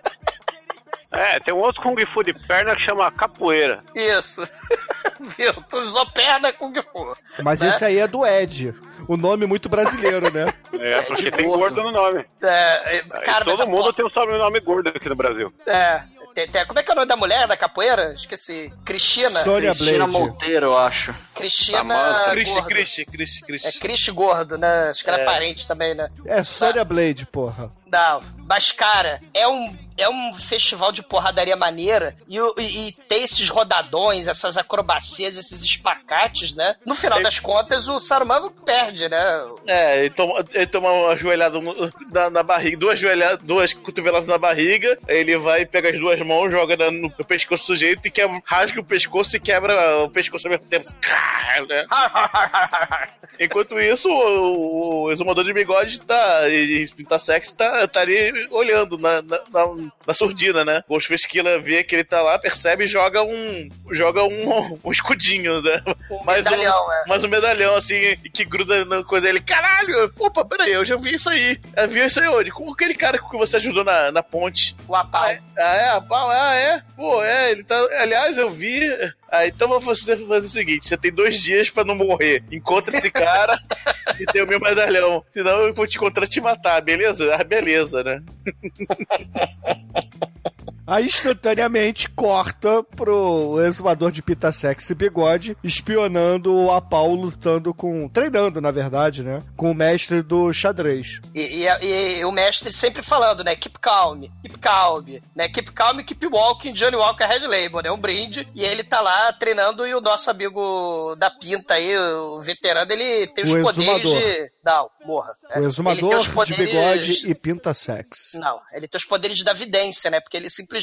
É, tem um outro Kung Fu de perna que chama capoeira. Isso. [LAUGHS] Viu? Tu usou perna Kung Fu. Mas né? esse aí é do Ed. O nome muito brasileiro, né? É, porque tem gordo no nome. É, cara, todo mundo porra... tem um sobrenome gordo aqui no Brasil. É, como é que é o nome da mulher da capoeira? Esqueci. Cristina. Sônia Cristina Monteiro, eu acho. Cristina. Cristi, Cristi, Cristi, Cristi. É Cristi Gordo, né? Acho que ela é parente também, né? É Sônia Blade, porra. Não, mas cara, é um é um festival de porradaria maneira e, e, e tem esses rodadões, essas acrobacias, esses espacates, né? No final das contas, o Saruman perde, né? É, ele toma, ele toma uma joelhada na, na barriga, duas joelhadas, duas cotoveladas na barriga, ele vai, pega as duas mãos, joga no, no pescoço do sujeito e quebra, rasga o pescoço e quebra o pescoço ao mesmo tempo. Né? [LAUGHS] Enquanto isso, o, o, exumador de bigode tá, e tá sexy, tá, [LAUGHS] tá ali olhando na, na, na na surdina, né? O Ghostface Killer vê que ele tá lá, percebe e joga um. joga um, [LAUGHS] um escudinho, né? Um [LAUGHS] mais medalhão, um, é. Mais um medalhão, assim, que gruda na coisa. Ele, caralho, opa, peraí, eu já vi isso aí. Eu vi isso aí onde? Com aquele cara que você ajudou na, na ponte. O Apau. Ah, é, Apau, ah, é. Pô, é, ele tá. Aliás, eu vi. Ah, então você fazer o seguinte: você tem dois dias pra não morrer. Encontra esse cara [LAUGHS] e tem o meu medalhão. Senão eu vou te encontrar e te matar, beleza? Ah, beleza, né? [LAUGHS] Aí instantaneamente corta pro exumador de pita sexy bigode, espionando o Apau lutando com. treinando, na verdade, né? Com o mestre do xadrez. E, e, e, o mestre sempre falando, né? Keep calm, keep calm, né? Keep calm, keep walking, Johnny Walker Red Label, né? Um brinde. E ele tá lá treinando e o nosso amigo da pinta aí, o veterano, ele tem os o poderes exumador. de. Não, morra. O exumador de bigode e pinta sexy. Não, ele tem os poderes da vidência, né? Porque ele simplesmente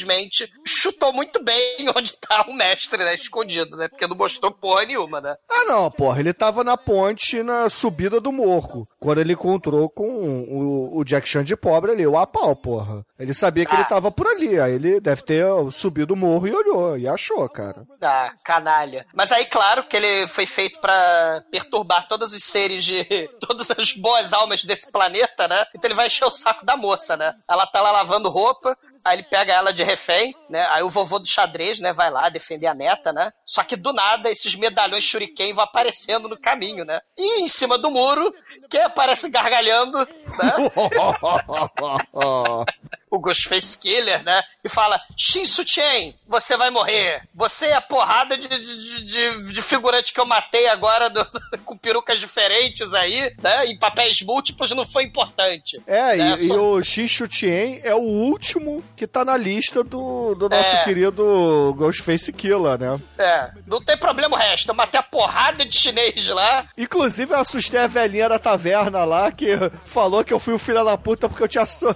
chutou muito bem [LAUGHS] onde tá o mestre, né? Escondido, né? Porque não mostrou porra nenhuma, né? Ah, não, porra, ele tava na ponte na subida do morro. Quando ele encontrou com o, o Jack Chan de pobre ali, o Apau, porra. Ele sabia que Ah. ele tava por ali. Aí ele deve ter subido o morro e olhou. E achou, cara. Ah, canalha. Mas aí, claro, que ele foi feito pra perturbar todos os seres de. [LAUGHS] todas as boas almas desse planeta, né? Então ele vai encher o saco da moça, né? Ela tá lá lavando roupa. Aí ele pega ela de refém, né? Aí o vovô do xadrez, né, vai lá defender a neta, né? Só que do nada esses medalhões shuriken vão aparecendo no caminho, né? E em cima do muro, quem aparece gargalhando, né? [LAUGHS] o Ghostface Killer, né? E fala: Shinsu Chen, você vai morrer. Você é a porrada de, de, de, de figurante que eu matei agora do- [LAUGHS] com perucas diferentes aí, né? Em papéis múltiplos não foi importante. É, né? e, e Só- o Xixu Tien é o último que tá na lista do, do nosso É. querido Ghostface Killer, né? É, não tem problema o resto. Eu matei a porrada de chinês lá. Inclusive, eu assustei a velhinha da taverna lá que falou que eu fui o filho da puta porque eu asso... [LAUGHS]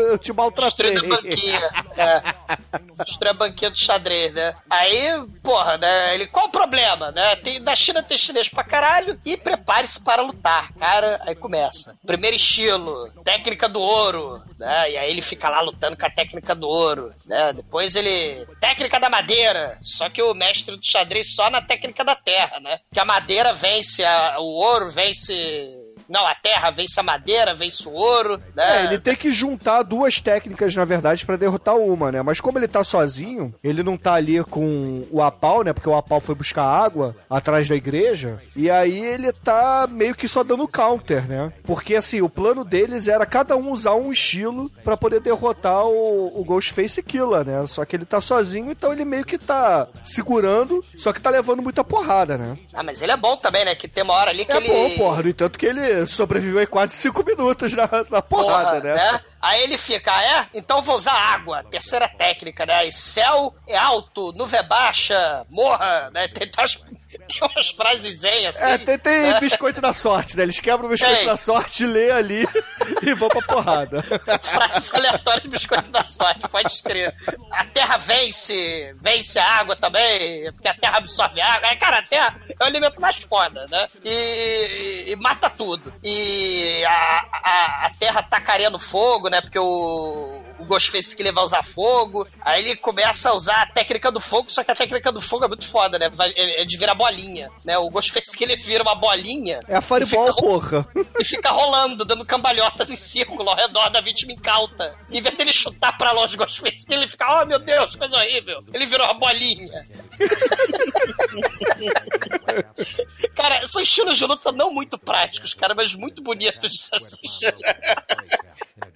eu te maltratei. Destruindo a banquinha. É. Destruiu a banquinha do xadrez, né? Aí, porra, né? Ele, qual o problema, né? Tem, na China tem chinês pra caralho e prepare-se para lutar, cara. Aí começa. Primeiro estilo, técnica do ouro, né? E aí ele fica lá lutando com a técnica do ouro, né? Depois ele. Técnica da madeira. Só que o mestre do xadrez só na técnica da terra, né? Que a madeira vence, a- o ouro vence. Não, a terra vence a madeira, vence o ouro, né? É, ele tem que juntar duas técnicas, na verdade, pra derrotar uma, né? Mas como ele tá sozinho, ele não tá ali com o Apau, né? Porque o Apau foi buscar água atrás da igreja. E aí ele tá meio que só dando counter, né? Porque assim, o plano deles era cada um usar um estilo pra poder derrotar o, o Ghostface Killer, né? Só que ele tá sozinho, então ele meio que tá segurando, só que tá levando muita porrada, né? Ah, mas ele é bom também, né? Que tem uma hora ali que É ele. bom, porra. No entanto que ele sobreviveu aí quase cinco minutos na, na porrada, Porra, né? Aí ele fica, ah, é? Então vou usar água. Terceira técnica, né? E céu é alto, nuvem é baixa, morra, né? Tem, umas, tem umas frasezinhas assim. É, tem, tem né? biscoito da sorte, né? Eles quebram o biscoito Tem. da sorte, lê ali [LAUGHS] e vão pra porrada. Frases aleatórias de biscoito da sorte, pode escrever. A terra vence, vence a água também, porque a terra absorve água. Aí, cara, a terra é o alimento mais foda, né? E, e- e mata tudo. E a, a, a terra tacaria no fogo, né? Porque o, o Ghostface que ele vai usar fogo. Aí ele começa a usar a técnica do fogo, só que a técnica do fogo é muito foda, né? Vai, é é de virar bolinha, né? O Ghostface que ele vira uma bolinha. É a Fireball, porra. E fica rolando, dando cambalhotas em círculo ao redor da vítima incauta. Em vez dele chutar pra longe o Ghostface, ele fica, oh meu Deus, coisa horrível. Ele virou uma bolinha. [LAUGHS] cara, são estilos de luta não muito práticos, cara, mas muito bonitos de se assistir. [LAUGHS]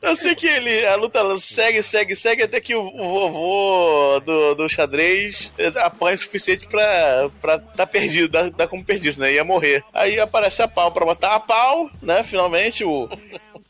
Eu sei que ele, a luta segue, segue, segue, até que o, vovô do, do xadrez apanha o suficiente pra, pra tá perdido, dá como perdido, né? Ia morrer. Aí aparece a pau pra matar a pau, né? Finalmente, o.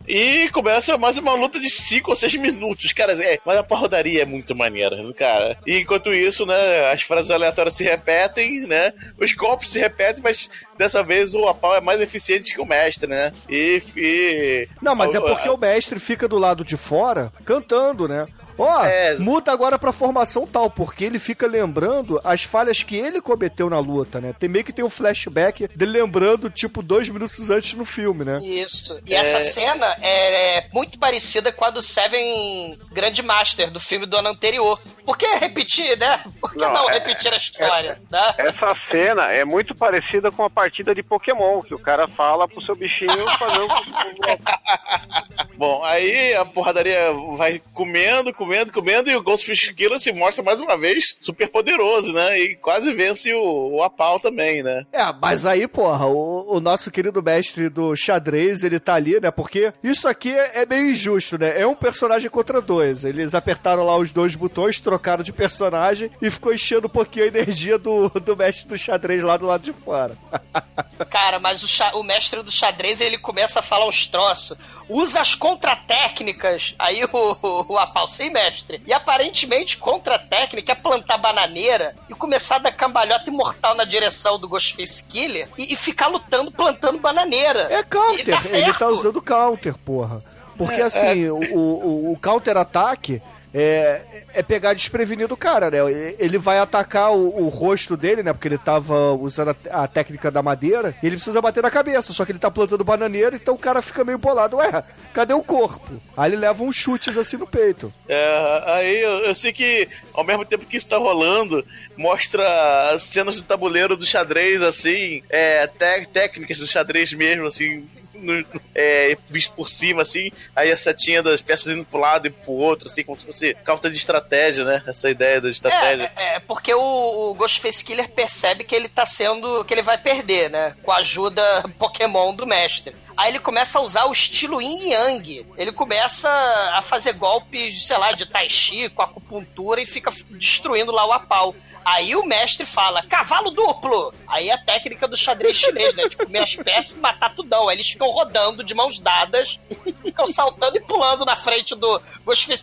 E começa mais uma luta de 5 ou 6 minutos, cara. É, mas a porradaria é muito maneira, cara. E enquanto isso, né, as frases aleatórias se repetem, né? Os golpes se repetem, mas dessa vez o Apau é mais eficiente que o mestre, né? E. e... Não, mas é porque o mestre fica do lado de fora cantando, né? Ó, É. muda agora pra formação tal, porque ele fica lembrando as falhas que ele cometeu na luta, né? Tem meio que tem um flashback dele lembrando, tipo, dois minutos antes no filme, né? Isso. E essa cena é, é muito parecida com a do Seven Grandmaster, do filme do ano anterior. Por que repetir, né? Por que não, Não, é- repetir a história, né? Essa cena é muito parecida com a partida de Pokémon, que o cara fala pro seu bichinho fazer um. [LAUGHS] Bom, aí a porradaria vai comendo, comendo, comendo, e o Ghostfish Killer se mostra mais uma vez super poderoso, né? E quase vence o, o Apau também, né? É, mas aí, porra, o, o nosso querido mestre do xadrez, ele tá ali, né? Porque isso aqui é, é meio injusto, né? É um personagem contra dois. Eles apertaram lá os dois botões, trocaram de personagem e ficou enchendo um pouquinho a energia do, do mestre do xadrez lá do lado de fora. [LAUGHS] Cara, mas o, o mestre do xadrez, ele começa a falar uns troços usa as contratécnicas. Aí o, o, o Apau, sem mestre. E aparentemente, contra-técnica é plantar bananeira e começar a dar cambalhota imortal na direção do Ghostface Killer e, e ficar lutando plantando bananeira. É counter, tá ele tá usando counter, porra. Porque é, assim, é... O, o, o counter-ataque é, é pegar desprevenido o cara, né? Ele vai atacar o, o, rosto dele, né? Porque ele tava usando a, a, técnica da madeira. Ele precisa bater na cabeça, só que ele tá plantando bananeira, então o cara fica meio bolado. Ué, cadê o corpo? Aí ele leva uns chutes assim no peito. É, aí eu, eu sei que ao mesmo tempo que isso tá rolando, mostra as cenas do tabuleiro do xadrez, assim, é, técnicas do xadrez mesmo, assim, no, é, visto por cima, assim, aí a setinha das peças indo pro lado e pro outro, assim, como se fosse carta de estratégia, né? Essa ideia da estratégia. É, é porque o, o Ghostface Killer percebe que ele tá sendo. que ele vai perder, né? Com a ajuda Pokémon do mestre. Aí ele começa a usar o estilo Yin Yang. Ele começa a fazer golpes, sei lá, de Tai Chi, com acupuntura e fica destruindo lá o Apau. Aí o mestre fala, cavalo duplo! Aí é a técnica do xadrez chinês, né? De comer as peças e matar tudão. Aí eles ficam rodando de mãos dadas, ficam saltando e pulando na frente do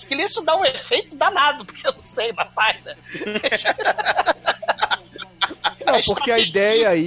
Killer. Isso dá um efeito danado, porque eu não sei, mas faz, né? Não, porque a ideia aí...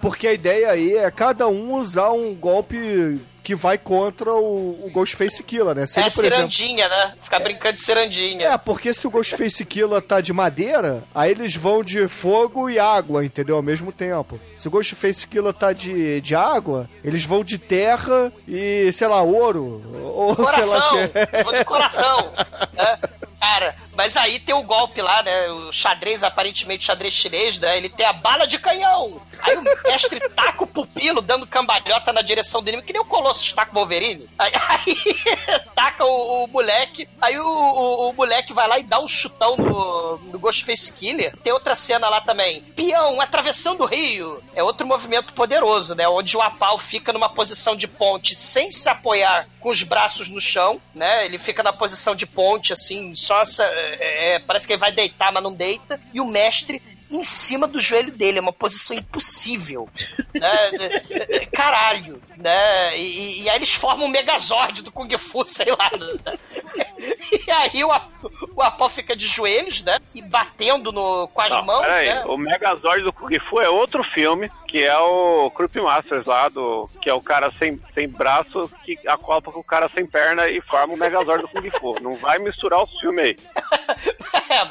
Porque a ideia aí é cada um usar um golpe que vai contra o, o Ghostface Killer, né? Se é ele, cirandinha, exemplo, né? Ficar é, brincando de cirandinha. É, porque se o Ghostface Killer tá de madeira, aí eles vão de fogo e água, entendeu? Ao mesmo tempo. Se o Ghostface Killer tá de, de água, eles vão de terra e, sei lá, ouro. Ou coração, sei lá o quê. Vou de coração. [LAUGHS] é. Cara, mas aí tem o golpe lá, né? O xadrez, aparentemente xadrez chinês, né? Ele tem a bala de canhão. Aí o mestre taca o pupilo dando cambalhota na direção inimigo, que nem o Colossus taca o Wolverine. Aí, [LAUGHS] aí taca o, o, moleque, aí o, o, o, moleque vai lá e dá um chutão no, no Ghostface Killer. Tem outra cena lá também. Peão atravessando o rio. É outro movimento poderoso, né? Onde o Apau fica numa posição de ponte sem se apoiar com os braços no chão, né? Ele fica na posição de ponte, assim, só essa, é, é, parece que ele vai deitar, mas não deita. E o mestre em cima do joelho dele, é uma posição impossível. né? [LAUGHS] Caralho, né? E, e, aí eles formam um Megazord do Kung Fu, sei lá. Né? [LAUGHS] E aí o, o Apó fica de joelhos, né? E batendo no, com as Não, mãos, né? O Megazord do Kung Fu é outro filme, que é o Creep Masters lá, do, que é o cara sem, sem braço que acopla com o cara sem perna e forma o Megazord do Kung Fu. Não vai misturar os filmes aí.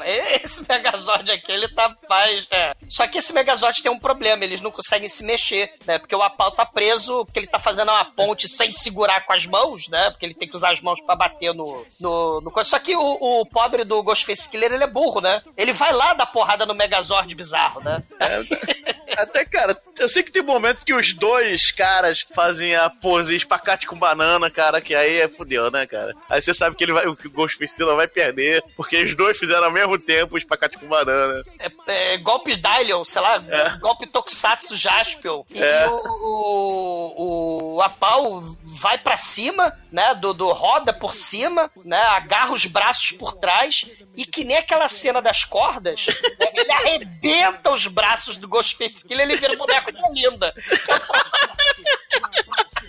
[LAUGHS] é, esse Megazord aqui, ele tá mais... É. Só que esse Megazord tem um problema, eles não conseguem se mexer, né? Porque o Apau tá preso, porque ele tá fazendo uma ponte sem segurar com as mãos, né? Porque ele tem que usar as mãos para bater no, no, no... Só que o, o pobre do Ghostface Killer, ele é burro, né? Ele vai lá dar porrada no Megazord bizarro, né? É, até, cara, eu sei que tem um momento que os dois caras fazem a pose espacate com banana, cara, que aí é fudeu, né, cara? Aí você sabe que ele vai, o Ghostface Killer vai perder, porque os dois fizeram ao mesmo tempo o espacate com banana. É, é golpe Dylion, sei lá, é. golpe Tokusatsu Jaspion. E é. o, o, o Apau vai para cima, né, do, do roda por cima, né, agarra os braços por trás e que nem aquela cena das cordas, né, ele arrebenta os braços do Ghostface Killer e ele vira boneco da linda.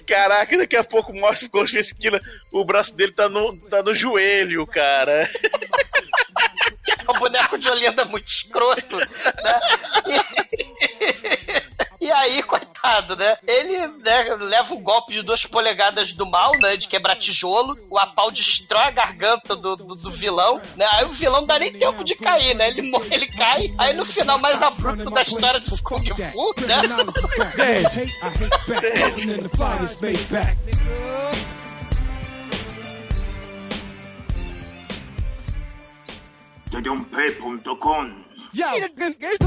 Caraca, daqui a pouco mostra o Ghostface Killer, o braço dele tá no, tá no joelho, cara. É um boneco de Olinda muito escroto, né? [LAUGHS] E... Aí, coitado, né? Ele né, leva um golpe de duas polegadas do mal, né? De quebrar tijolo. O apau destrói a garganta do, do, do vilão, né? Aí o vilão não dá nem tempo de cair, né? Ele, ele cai. Aí no final mais abrupto da história do Kung Fu, né? TDUMP.com Yo,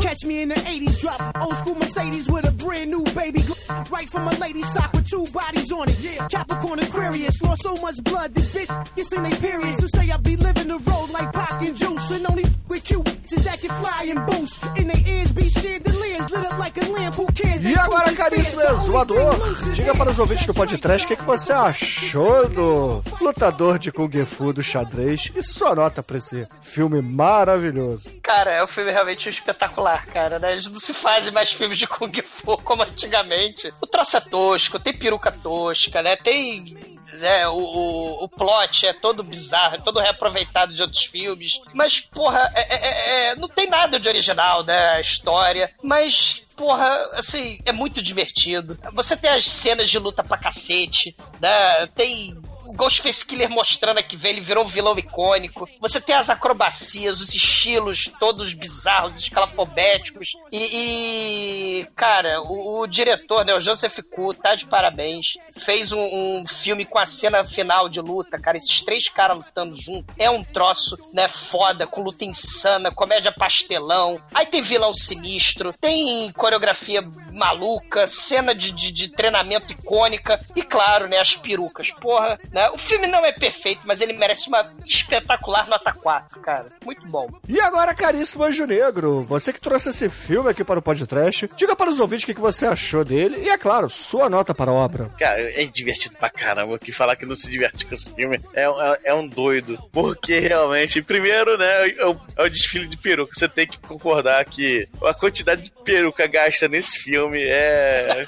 catch me in the 80s drop. Old school Mercedes with a brand new baby. Right from a lady's sock with two bodies on it. Yeah, Capricorn Aquarius. Lost so much blood, this bitch gets in their periods. Who say I be living the road like Pac and Juice. And only with cute that can fly and boost. In their ears be chandeliers lit up like a lamp. Who cares? E agora, caríssimo exuador, diga para os ouvintes do podcast o que, que você achou do lutador de Kung Fu do xadrez e sua nota pra esse filme maravilhoso. Cara, é um filme realmente espetacular, cara, né? Eles não se fazem mais filmes de Kung Fu como antigamente. O troço é tosco, tem peruca tosca, né? Tem né? O, o, o, plot é todo bizarro, é todo reaproveitado de outros filmes. Mas, porra, é, é, é, não tem nada de original, né? A história. Mas porra, assim, é muito divertido. Você tem as cenas de luta pra cacete, né? Tem Ghostface Killer mostrando que ele virou um vilão icônico. Você tem as acrobacias, os estilos todos bizarros, escalafobéticos. E, e cara, o, o, diretor, né, o Joseph Ku, tá de parabéns. Fez um, um, filme com a cena final de luta, cara. Esses três caras lutando junto. É um troço, né, foda, com luta insana, comédia pastelão. Aí tem vilão sinistro, tem coreografia maluca, cena de, de, de treinamento icônica. E claro, né, as perucas. Porra, né? O filme não é perfeito, mas ele merece uma espetacular nota 4, cara. Muito bom. E agora, caríssimo Anjo Negro, você que trouxe esse filme aqui para o podcast, diga para os ouvintes o que você achou dele e, é claro, sua nota para a obra. Cara, é divertido pra caramba. Que falar que não se diverte com esse filme é, é, é um doido. Porque realmente, primeiro, né, é o, é o desfile de peruca. Você tem que concordar que a quantidade de peruca gasta nesse filme é.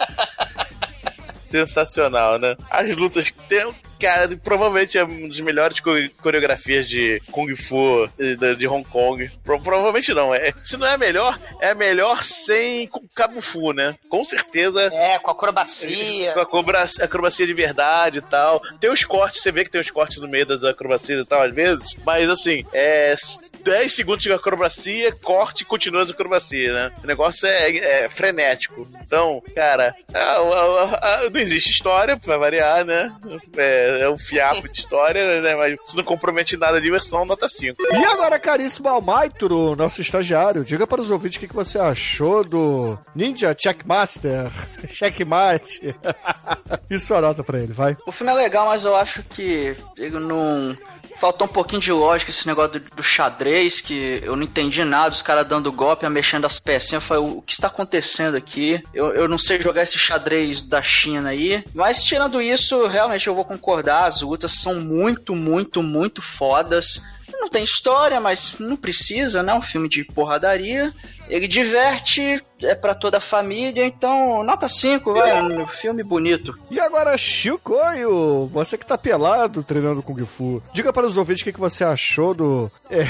Sensacional, né? As lutas tem, Cara, provavelmente é uma das melhores coreografias de Kung Fu de, de Hong Kong. Pro, provavelmente não. É, se não é a melhor, é a melhor sem Cabo Fu, né? Com certeza. É, com acrobacia. Com acrobacia, acrobacia de verdade e tal. Tem os cortes, você vê que tem os cortes no meio das acrobacias e tal, às vezes. Mas assim, é 10 segundos de acrobacia, corte e continua as acrobacias, né? O negócio é, é frenético. Então, cara, a, a, a, não existe história, pra variar, né? É, é, um fiapo de história, né? Mas se não compromete nada de diversão, nota 5. E agora, caríssimo Almaitro, nosso estagiário, diga para os ouvintes o que, que você achou do Ninja Checkmaster, [LAUGHS] Checkmate. [LAUGHS] Isso a nota pra ele, vai. O filme é legal, mas eu acho que ele não faltou um pouquinho de lógica esse negócio do, do xadrez, que eu não entendi nada, os caras dando golpe, mexendo as pecinhas. Eu falei, o, que está acontecendo aqui? Eu, eu não sei jogar esse xadrez da China aí. Mas tirando isso, realmente eu vou concordar, as lutas são muito, muito, muito fodas. Não tem história, mas não precisa, né? Um filme de porradaria. Ele diverte, é para toda a família, então nota 5, vai, um filme bonito. E agora, Chicoio, você que tá pelado treinando Kung Fu, diga para os ouvintes o que, que você achou do [LAUGHS] é,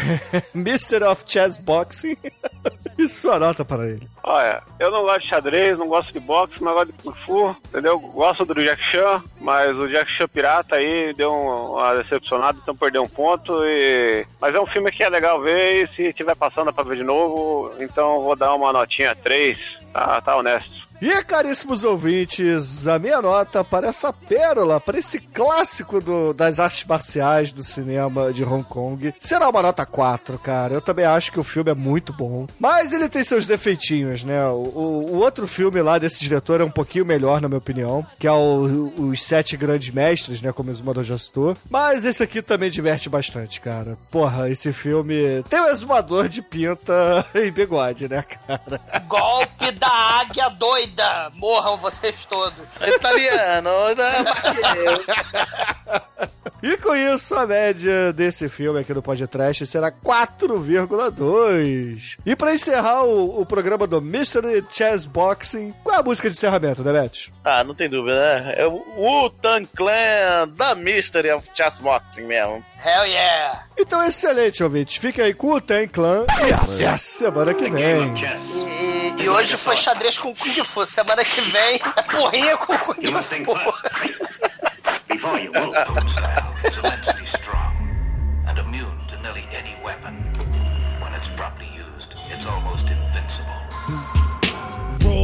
Mr. of Chess Boxing [LAUGHS] e sua nota para ele. Olha, eu não gosto de xadrez, não gosto de boxe, mas gosto de Kung Fu, entendeu? Gosto do Jack Chan, mas o Jack Chan pirata aí deu uma decepcionada, então perdeu um ponto e... Mas é um filme que é legal ver e se tiver passando para ver de novo, então vou dar uma notinha 3, tá, tá honesto. E caríssimos ouvintes, a minha nota para essa pérola, para esse clássico do, das artes marciais do cinema de Hong Kong, será uma nota 4, cara. Eu também acho que o filme é muito bom. Mas ele tem seus defeitinhos, né? O, o, o outro filme lá desse diretor é um pouquinho melhor, na minha opinião, que é o, Os Sete Grandes Mestres, né? Como o Exumador já citou. Mas esse aqui também diverte bastante, cara. Porra, esse filme tem o exumador de pinta [LAUGHS] e bigode, né, cara? Golpe da águia doida doida! Morram vocês todos! Italiano, [LAUGHS] E com isso, a média desse filme aqui no podcast será 4,2. E para encerrar o, o, programa do Mystery Chess Boxing, qual é a música de encerramento, Debete? Ah, não tem dúvida, né? É o Wu-Tang Clan da Mystery of Chess Boxing mesmo. Hell yeah! Então, excelente, ouvinte. Fica aí com o Ten Clan e até a semana que vem. E, hoje foi xadrez com Kung Fu. Semana que vem é porrinha com Kung Fu. Before you style is immensely strong and immune to nearly any weapon. When it's properly used, it's almost invincible.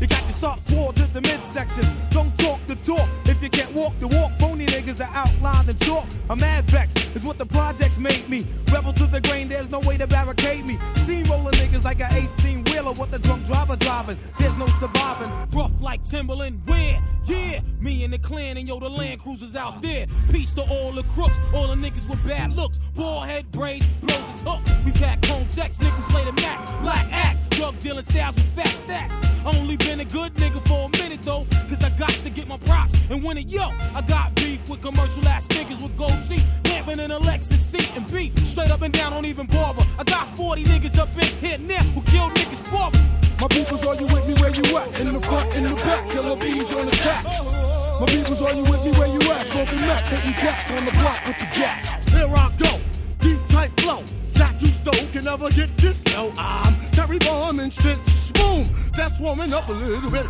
you got your soft sword to the midsection. Don't talk the talk if you can't walk the walk. Phony niggas that outline the chalk. I'm mad vex is what the projects made me. Rebel to the grain, there's no way to barricade me. Steamroller niggas like an 18 wheeler, what the drunk driver driving. There's no surviving. Rough like Timberland, where? Yeah, me and the clan and yo, the land cruisers out there. Peace to all the crooks, all the niggas with bad looks. Ball head braids, blows his hook. We pack home text, nigga play the max. Black axe, drug dealing styles with fat stacks. Only a good nigga for a minute though, cause I got to get my props. And when it yo, I got beef with commercial ass niggas with gold teeth. Camping in a Lexus seat and beat. Straight up and down, don't even bother. I got 40 niggas up in here now who killed niggas for me. My peoples, are you with me where you at? In the front, in the back, killer bees on the attack. My peoples, are you with me where you at? Smoking meth, hitting cats on the block with the gap. Here I go, deep tight flow. Jack you stole can never get this. No, I'm Terry Bomb and shit. Boom, that's warming up a little bit.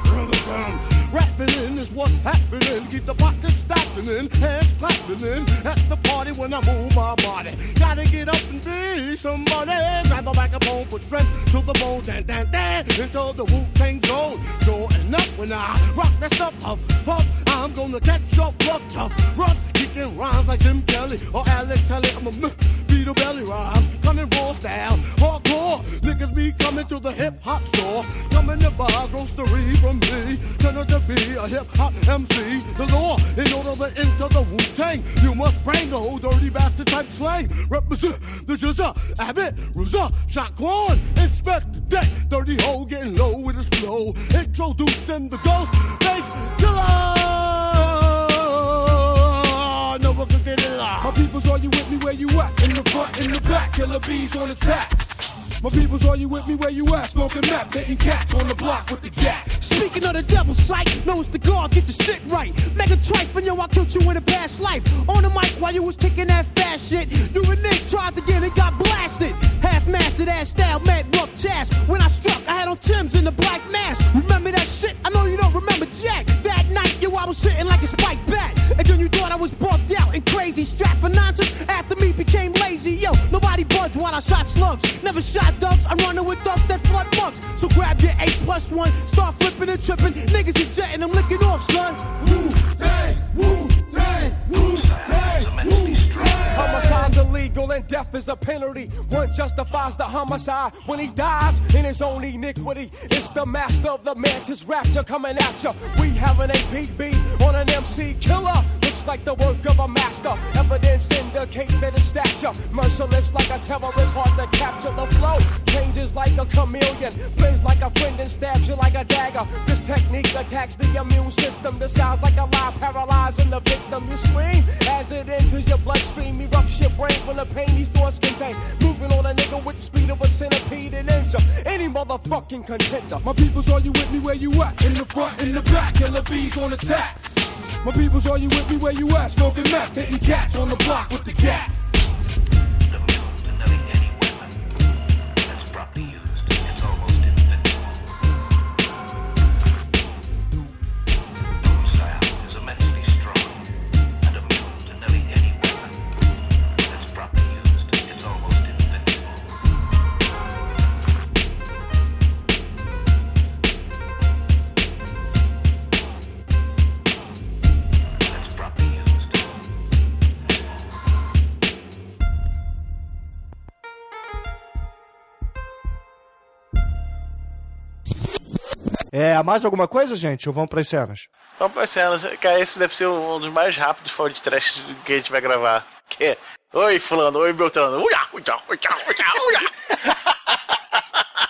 Rapping in is what's happening. Keep the pockets stacking in, hands clapping in. At the party when I move my body. Gotta get up and be somebody. Grab the microphone, put strength to the bone. Dan, dan, dan, into the Wu Tang zone. Showing up when I rock that stuff. Huff, huff, I'm gonna catch up rough, tough, rough. Kicking rhymes like Jim Kelly or Alex Kelly. I'm a beat a belly rhymes. Coming raw style, hardcore. Niggas be coming to the hip hop store. Coming to buy grocery from me. Turn to be a hip hop MC. The law, in order to enter the Wu Tang, you must bring the whole dirty bastard type slang. Represent the Jizza, Abbott, Ruza, Shaquan, inspect the deck. Dirty hole getting low with his flow. Introduced in the ghost bass My peoples, are you with me where you at? In the front, in the back, killer bees on attack. My peoples, are you with me where you at? Smoking meth, hitting cats on the block with the gap. Speaking of the devil's sight, know it's the guard, get your shit right. Mega trife, and yo, I killed you in a past life. On the mic while you was kicking that fast shit. You and Nick tried to get it, got blasted. Half mastered ass style, mad rough chest. When I struck, I had on Tim's in the black mask. Remember that shit? I know you don't remember Jack. That night, yo, I was sitting like a spike bat. And then you thought I was bugged out and crazy. Strapped for nonsense after me became lazy. Yo, nobody budged while I shot slugs. Never shot ducks, I'm running with ducks that flood mugs. So grab your 8 plus 1, start flipping and tripping. Niggas is jetting, I'm licking off, son. Wu Tang, Wu Tang, Wu Homicide's illegal and death is a penalty. One justifies the homicide when he dies in his own iniquity. It's the master of the mantis rapture coming at ya. We have an APB on an MC killer. Looks like the work of a master. Evidence indicates that it's stature. Merciless like a terrorist, hard to capture the flow. Changes like a chameleon. Plays like a friend and stabs you like a dagger. This technique attacks the immune system. Disguised like a lie, paralyzing the victim. You scream as it enters your bloodstream. Erupts your brain from the pain these thoughts contain. Moving on a nigga with the speed of a centipede and injure any motherfucking contender. My peoples, are you with me where you at? In the front, in the back, killer bees on attack. My peoples, are you with me where you at? Smoking meth, hitting cats on the block with the gap. É, há mais alguma coisa, gente? Ou vamos para as cenas? Vamos para as cenas. Cara, esse deve ser um dos mais rápidos fora de trash que a gente vai gravar. Que é... Oi, fulano. Oi, Beltrano. Uia, uia, uia, uia, uia. [LAUGHS]